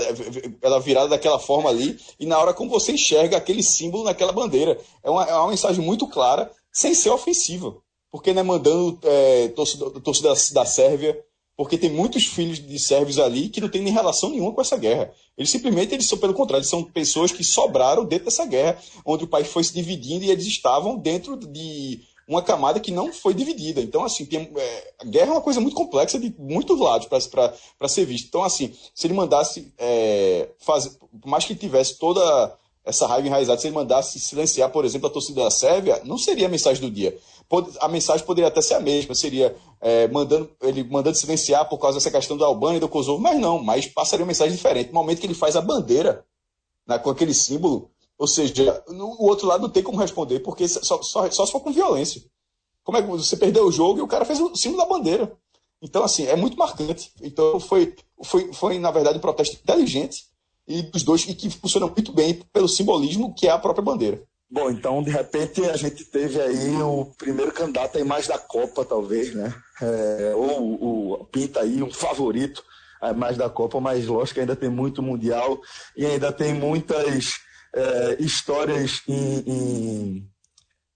ela virada daquela forma ali, e na hora como você enxerga aquele símbolo naquela bandeira. É uma, é uma mensagem muito clara, sem ser ofensiva. Porque não é mandando é, torcedor, torcedor da, da Sérvia, porque tem muitos filhos de sérvios ali que não tem nem relação nenhuma com essa guerra. Eles simplesmente, eles são pelo contrário, são pessoas que sobraram dentro dessa guerra, onde o país foi se dividindo e eles estavam dentro de uma camada que não foi dividida. Então, assim, tem, é, a guerra é uma coisa muito complexa de muitos lados para ser vista. Então, assim, se ele mandasse é, fazer, por mais que tivesse toda essa raiva enraizada, se ele mandasse silenciar, por exemplo, a torcida da Sérvia, não seria a mensagem do dia. A mensagem poderia até ser a mesma, seria é, mandando, ele mandando silenciar por causa dessa questão da Albânia e do Kosovo, mas não, mas passaria uma mensagem diferente. No momento que ele faz a bandeira né, com aquele símbolo, ou seja, no, o outro lado não tem como responder, porque só, só, só se for com violência. Como é que você perdeu o jogo e o cara fez o símbolo da bandeira? Então, assim, é muito marcante. Então, foi, foi, foi na verdade, um protesto inteligente e dos dois e que funciona muito bem pelo simbolismo que é a própria bandeira. Bom, então, de repente, a gente teve aí o primeiro candidato a imagem da Copa, talvez, né? É, ou o pinta aí um favorito a imagem da Copa, mas lógico que ainda tem muito Mundial e ainda tem muitas é, histórias em, em,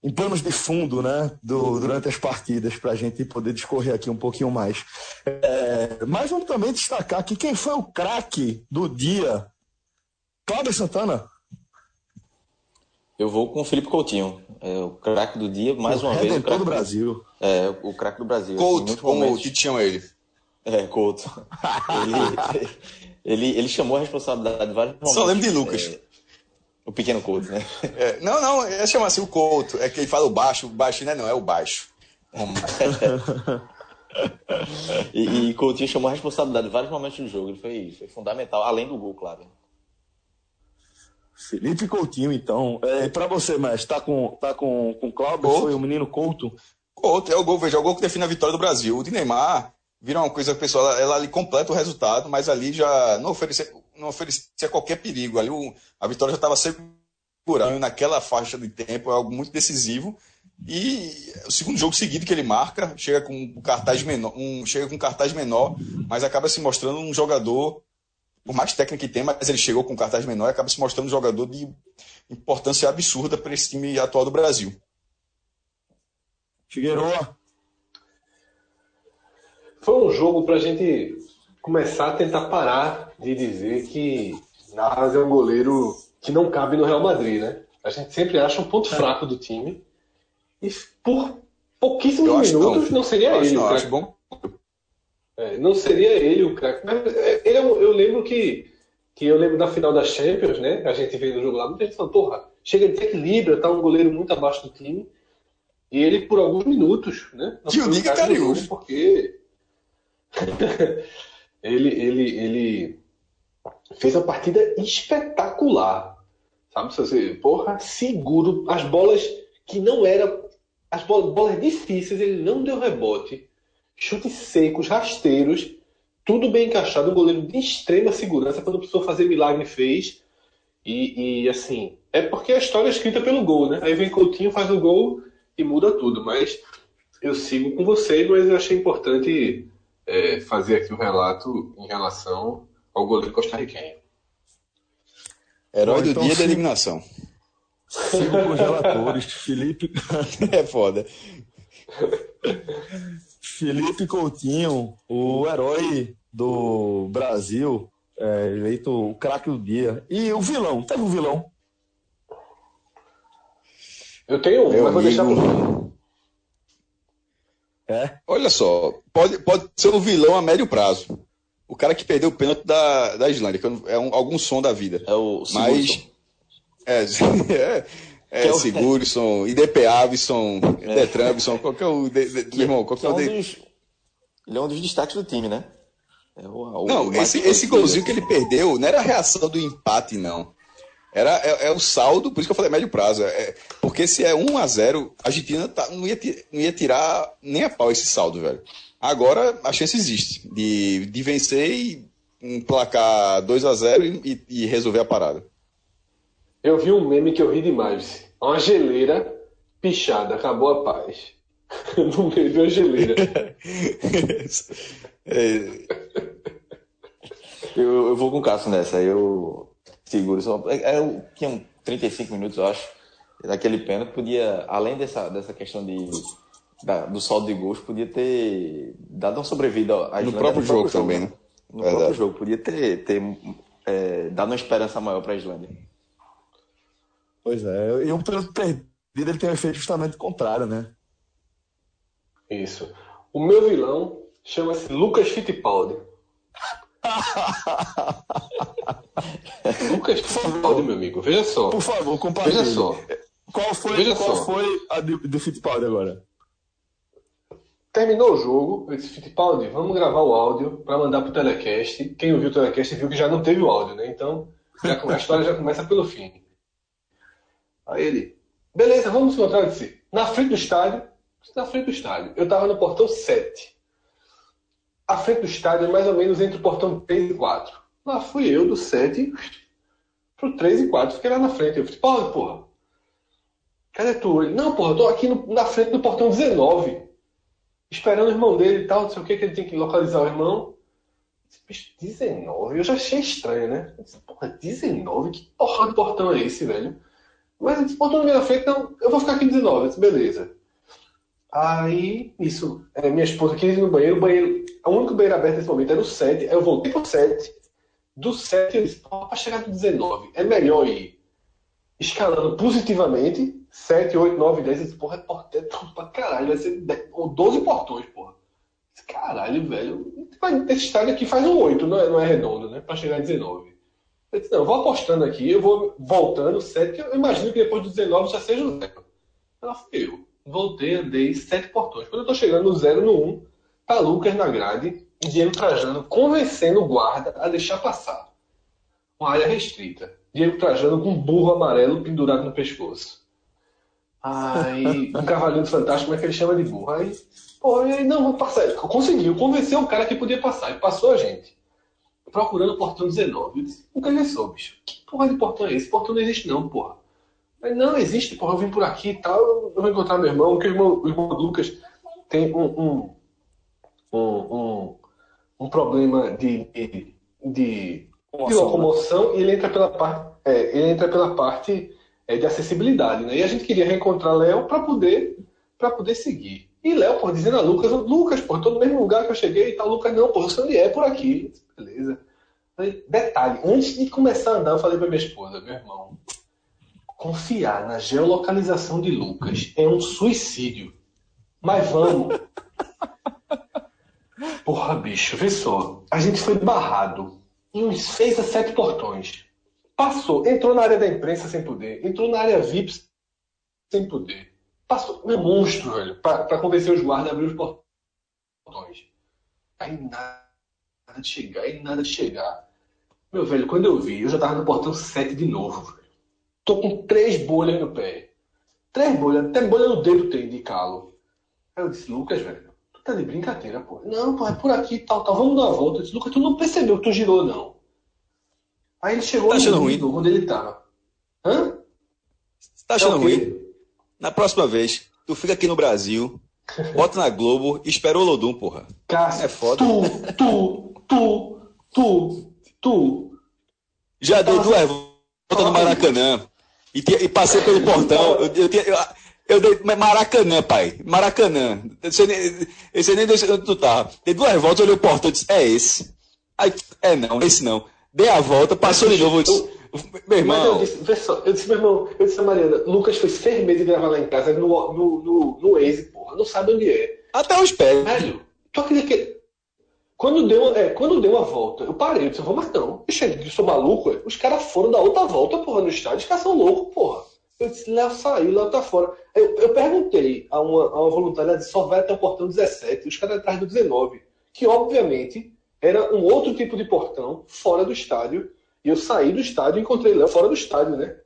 em, planos de fundo, né? Do, durante as partidas, para a gente poder discorrer aqui um pouquinho mais. É, mas vamos também destacar que quem foi o craque do dia? Cláudio Santana? Eu vou com o Felipe Coutinho, é o craque do dia, mais o uma vez. O craque do Brasil. É, o craque do Brasil. Couto, como o chama ele. É, Couto. ele, ele, ele, chamou a responsabilidade de vários momentos. Só lembro de Lucas. É, o pequeno Couto, né? É, não, não, é chamar assim o Couto. É que ele fala o baixo, o baixo não é não, é o baixo. e, e Coutinho chamou a responsabilidade de vários momentos do jogo. Ele foi, foi fundamental, além do gol, claro. Felipe Coutinho, então. É, para você, mas tá com, tá com, com Cláudio? Foi o menino Couto? Couto, é o gol, veja, é o gol que define a vitória do Brasil. O de Neymar vira uma coisa pessoal, ela, ela ali completa o resultado, mas ali já não oferecia, não oferecia qualquer perigo. Ali o, a vitória já estava segurando naquela faixa de tempo, é algo muito decisivo. E o segundo jogo seguido que ele marca, chega com um cartaz menor, um, chega com um cartaz menor, mas acaba se mostrando um jogador por mais técnica que tem, mas ele chegou com um cartaz menor e acaba se mostrando um jogador de importância absurda para esse time atual do Brasil. Figueiredo. Foi um jogo para a gente começar a tentar parar de dizer que Navas é um goleiro que não cabe no Real Madrid, né? A gente sempre acha um ponto é. fraco do time. E por pouquíssimos minutos não, não seria eu ele. Acho, acho bom. É, não seria ele o craque. Mas é, ele, eu, é eu lembro que, que eu lembro da final da Champions, né? A gente veio no jogo lá, muita gente falou, porra, chega de equilíbrio, tá um goleiro muito abaixo do time. E ele, por alguns minutos, né? Que diga Cariús. Porque ele, ele, ele fez uma partida espetacular. Sabe? Você, porra, seguro. As bolas que não eram. As bolas, bolas difíceis, ele não deu rebote chutes secos, rasteiros, tudo bem encaixado, um goleiro de extrema segurança, quando precisou fazer milagre fez. E, e, assim, é porque a história é escrita pelo gol, né? Aí vem Coutinho, faz o gol e muda tudo. Mas eu sigo com vocês, mas eu achei importante é, fazer aqui um relato em relação ao goleiro costarriquenho. Herói Bom, do então, dia da eliminação. Sigo com os relatores. Felipe. é foda. Felipe Coutinho, o herói do Brasil, é, eleito o craque do dia. E o vilão, teve um vilão? Eu tenho um, mas vou deixar pro É? Olha só, pode, pode ser um vilão a médio prazo. O cara que perdeu o pênalti da, da Islândia, que é um, algum som da vida. É o Mas. É, é, é, é Sigurdsson, IDP Avison, é. Detran Avison, qual que é o. De, de, meu irmão, qual que, é o. É um dos, ele é um dos destaques do time, né? É o, o, não, o esse, esse golzinho que ele perdeu não era a reação do empate, não. Era, é, é, o saldo, por isso que eu falei médio prazo. É, porque se é 1 a 0 a Argentina tá, não, ia, não ia tirar nem a pau esse saldo, velho. Agora a chance existe de, de vencer e emplacar 2 a 0 e, e resolver a parada. Eu vi um meme que eu ri demais. Uma geleira pichada, acabou a paz. no meio de uma geleira. é... eu, eu vou com o Cássio nessa. Eu seguro. Só, é, é, tinha 35 minutos, eu acho. Naquele pênalti, podia, além dessa, dessa questão de, da, do saldo de gols, podia ter dado uma sobrevida à No próprio jogo, jogo também, né? No Verdade. próprio jogo. Podia ter, ter é, dado uma esperança maior para a Islândia. Pois é, e um pênalti perdido ele tem um efeito justamente contrário, né? Isso. O meu vilão chama-se Lucas Fittipaldi. Lucas Fittipaldi, meu amigo. Veja só. Por favor, compartilhe. Veja só. Qual foi, Veja qual só. foi a do, do Fittipaldi agora? Terminou o jogo, eu disse, Fittipaldi, vamos gravar o áudio para mandar pro telecast. Quem ouviu o telecast viu que já não teve o áudio, né? Então, já, a história já começa pelo fim. Aí ele, beleza, vamos encontrar. Eu disse, na frente do estádio, na frente do estádio. Eu tava no portão 7. A frente do estádio é mais ou menos entre o portão 3 e 4. Lá fui eu do 7 pro 3 e 4. Fiquei lá na frente. Eu falei, porra, porra. Cadê tu? Ele, não, porra, eu tô aqui no, na frente do portão 19 esperando o irmão dele e tal, não sei o que, que ele tinha que localizar o irmão. Bicho, 19? Eu já achei estranho, né? Eu disse, porra, 19? Que porra de portão é esse, velho? Mas ele disse, portão na minha frente, não, eu vou ficar aqui 19. Eu disse, beleza. Aí, isso, é, minha esposa quis ir no banheiro, o banheiro, o único banheiro aberto nesse momento era o 7, aí eu voltei pro 7. Do 7 eu disse, para chegar no 19, é melhor ir escalando positivamente 7, 8, 9, 10. Esse porra é portão pra caralho. Vai ser 10, ou 12 portões, porra. Caralho, velho. Esse estádio aqui faz um 8, não é, não é redondo, né? Pra chegar a 19. Eu disse, não, eu vou apostando aqui, eu vou voltando 7. Eu imagino que depois do 19 já seja o 0. Ela eu. Voltei, andei 7 portões. Quando eu tô chegando no 0, no 1, tá Lucas na grade e Diego Trajano convencendo o guarda a deixar passar. Uma área restrita. Diego Trajano com um burro amarelo pendurado no pescoço. Aí, um cavalinho fantástico, como é que ele chama de burro? Aí, pô, aí, não, vou passar. Conseguiu, convenceu o cara que podia passar. E passou a gente. Procurando o portão 19. Eu disse, nunca vi só, bicho. Que porra de portão é esse? Portão não existe não, porra. Aí, não, existe, porra. Eu vim por aqui e tal. Eu vou encontrar meu irmão, que o irmão, o irmão Lucas tem um, um, um, um, problema de, de, de, locomoção e ele entra pela parte. É, ele entra pela parte é, de acessibilidade, né? E a gente queria reencontrar Léo para poder para poder seguir. E Léo, por dizendo a Lucas, Lucas, pô, tô no mesmo lugar que eu cheguei e tal. Lucas, não, pô, você onde é por aqui. Beleza. Detalhe, antes de começar a andar, eu falei pra minha esposa, meu irmão, confiar na geolocalização de Lucas é um suicídio. Mas vamos. Porra, bicho, vê só. A gente foi barrado em uns seis a sete portões. Passou, entrou na área da imprensa sem poder, entrou na área VIP sem poder. Passou, é monstro, velho, para convencer os guardas a abrir os portões. Aí nada de chegar, aí nada de chegar. Meu velho, quando eu vi, eu já tava no portão 7 de novo, velho. Tô com três bolhas no pé. Três bolhas, até bolha no dedo tem de calo. Aí eu disse, Lucas, velho, tu tá de brincadeira, pô. Não, pô, é por aqui, tal, tal, vamos dar uma volta. Eu disse, Lucas, tu não percebeu que tu girou, não. Aí ele chegou tá achando ruim? onde ele tava. Hã? Você tá achando é ruim? Na próxima vez, tu fica aqui no Brasil, bota na Globo e espera o Lodum, porra. Cássio, é foda. Tu, tu, tu, tu, tu. Já dei duas voltas no Maracanã. E, e, passei pelo portão. Eu, eu, eu, eu dei Maracanã, pai. Maracanã. Você nem, você nem deixa onde tu tá. Dei duas voltas, olhei o portão e disse, é esse. Aí, é não, esse não. Dei a volta, passou de novo. Eu disse, meu irmão. eu disse, eu disse, meu irmão, eu disse a Mariana, Lucas foi seis meses gravar lá em casa no, no, no, no Waze, porra. Não sabe onde é. Até os pés. Velho, tu acredita que. Quando deu, é, quando deu a volta, eu parei, eu disse, vou, mas não. Eu cheguei, eu sou maluco, é. os caras foram da outra volta, porra, no estádio, os caras são loucos, porra. Eu disse, Léo saiu, Léo tá fora. Eu, eu perguntei a uma, a uma voluntária, ela disse, só vai até o portão 17, os caras atrás do 19. Que, obviamente, era um outro tipo de portão fora do estádio. E eu saí do estádio e encontrei Léo fora do estádio, né?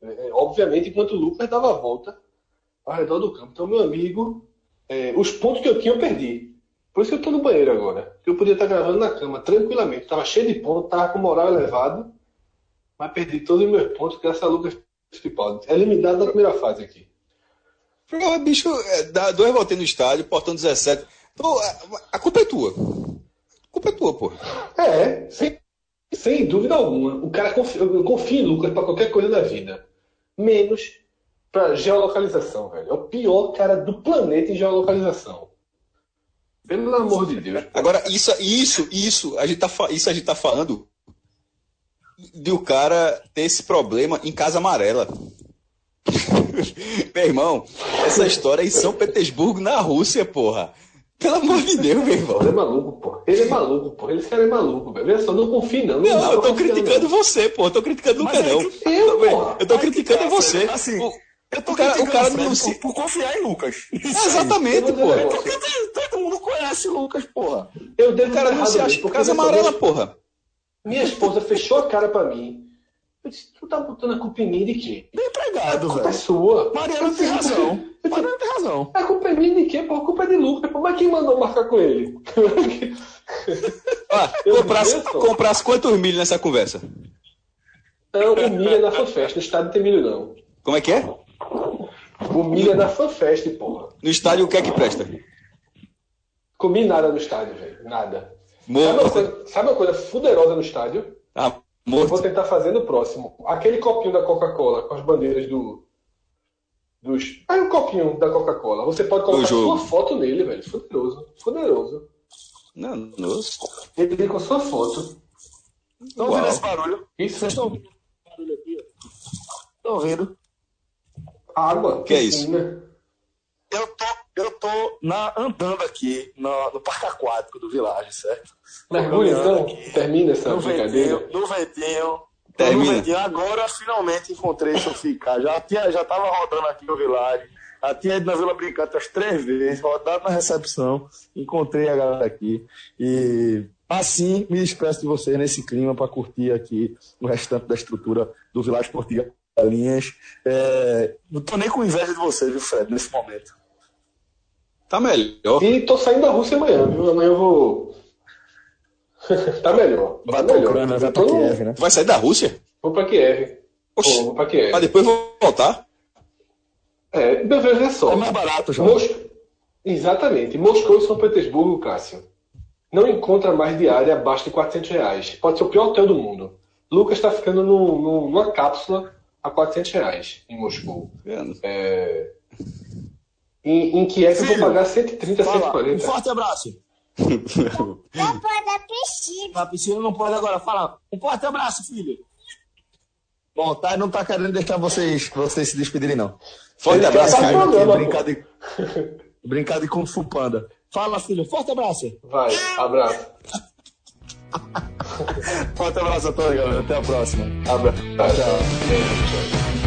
É, é, obviamente, enquanto o Lucas dava a volta ao redor do campo. Então, meu amigo, é, os pontos que eu tinha eu perdi. Por isso que eu estou no banheiro agora. Eu podia estar gravando na cama tranquilamente. Estava cheio de pontos, estava com moral elevado, mas perdi todos os meus pontos graças a Lucas Fittipaldi. Eliminado na primeira fase aqui. Pô, bicho, é, dá dois voltei no estádio, portão 17. Pô, a, a culpa é tua culpa é tua, pô. É, sem, sem dúvida alguma. O cara confia, eu confio em Lucas para qualquer coisa da vida. Menos para geolocalização, velho. É o pior cara do planeta em geolocalização. Pelo amor de Deus. Agora, isso, isso, isso, a gente tá, isso a gente tá falando de o cara ter esse problema em Casa Amarela. meu irmão, essa história é em São Petersburgo, na Rússia, porra. Pelo amor de Deus, meu irmão. Ele é maluco, pô. Ele é maluco, pô. Ele cara é maluco, velho. Veja só, não confio, não. Não, não eu tô criticando não. você, pô. Eu tô criticando nunca, não. Eu, eu, eu tô criticando tá, você. Assim, o, eu tô o cara, o cara não se... por, por, confiar em Lucas. É, exatamente, pô. Todo mundo conhece Lucas, porra. Eu devo o cara não se acha por casa amarela, porra. Minha esposa fechou a cara pra mim. Eu disse, tu tá botando a culpa em mim de quê? Do empregado, velho. A culpa é sua. Mariana tem razão. Mariana tem razão. A culpa é minha de quê? Pô, a culpa é de Lucas. Mas quem mandou marcar com ele? ah, comprasse, comprasse quantos milho nessa conversa? Não, o milho é na FanFest. No estádio não tem milho, não. Como é que é? O milho é na FanFest, porra. No estádio o que é que presta? Comi nada no estádio, velho. Nada. Sabe uma, coisa, sabe uma coisa fuderosa no estádio? Ah, morto. Eu vou tentar fazer no próximo. Aquele copinho da Coca-Cola com as bandeiras do. Dos. Ah, um copinho da Coca-Cola. Você pode colocar sua foto nele, velho. Fuderoso. Fuderoso. Não, nossa. Ele vem com a sua foto. Estão ouvindo esse barulho? Isso. Vocês estão ouvindo esse barulho aqui? Estão ouvindo? Água. Que é isso? Eu tô, eu tô na, andando aqui no, no parque aquático do Village, certo? Mergulha então, aqui, termina essa no brincadeira. Ventinho, no ventinho. Termina. No ventinho. Agora finalmente encontrei Sofia Já, tinha, já tava rodando aqui no Village. Já tinha ido na Vila Brincante umas três vezes, rodado na recepção. Encontrei a galera aqui. E assim me despeço de vocês nesse clima para curtir aqui o restante da estrutura do Village Portugal linhas. É, não tô nem com inveja de você, viu, Fred, nesse momento. Tá melhor. E tô saindo da Rússia amanhã, viu? Amanhã eu vou. tá melhor. Tá vai melhor. Ucrânia, vai pra Kiev, né? Vai sair da Rússia? Vou pra Kiev. Oxi. Pô, vou pra Kiev. Mas depois vou voltar? É, veja só. É mais barato, João. Mos... Exatamente. Moscou e São Petersburgo, Cássio, não encontra mais diária abaixo de 400 reais. Pode ser o pior hotel do mundo. Lucas está ficando no, no, numa cápsula a 400 reais em Moscou. É... Em, em Kiev Filho, eu vou pagar 130, fala, 140. Um forte abraço. Não pode dar piscina. Na piscina não pode agora. Fala, um forte abraço, filho. Bom, tá, não tá querendo deixar vocês, vocês se despedirem, não. Forte abraço, filho. Aqui, brincar, de, brincar de Kung Fu Panda. Fala, filho. Forte abraço. Vai, abraço. Forte abraço a todos, galera. Até a próxima. Abraço. Tchau. tchau.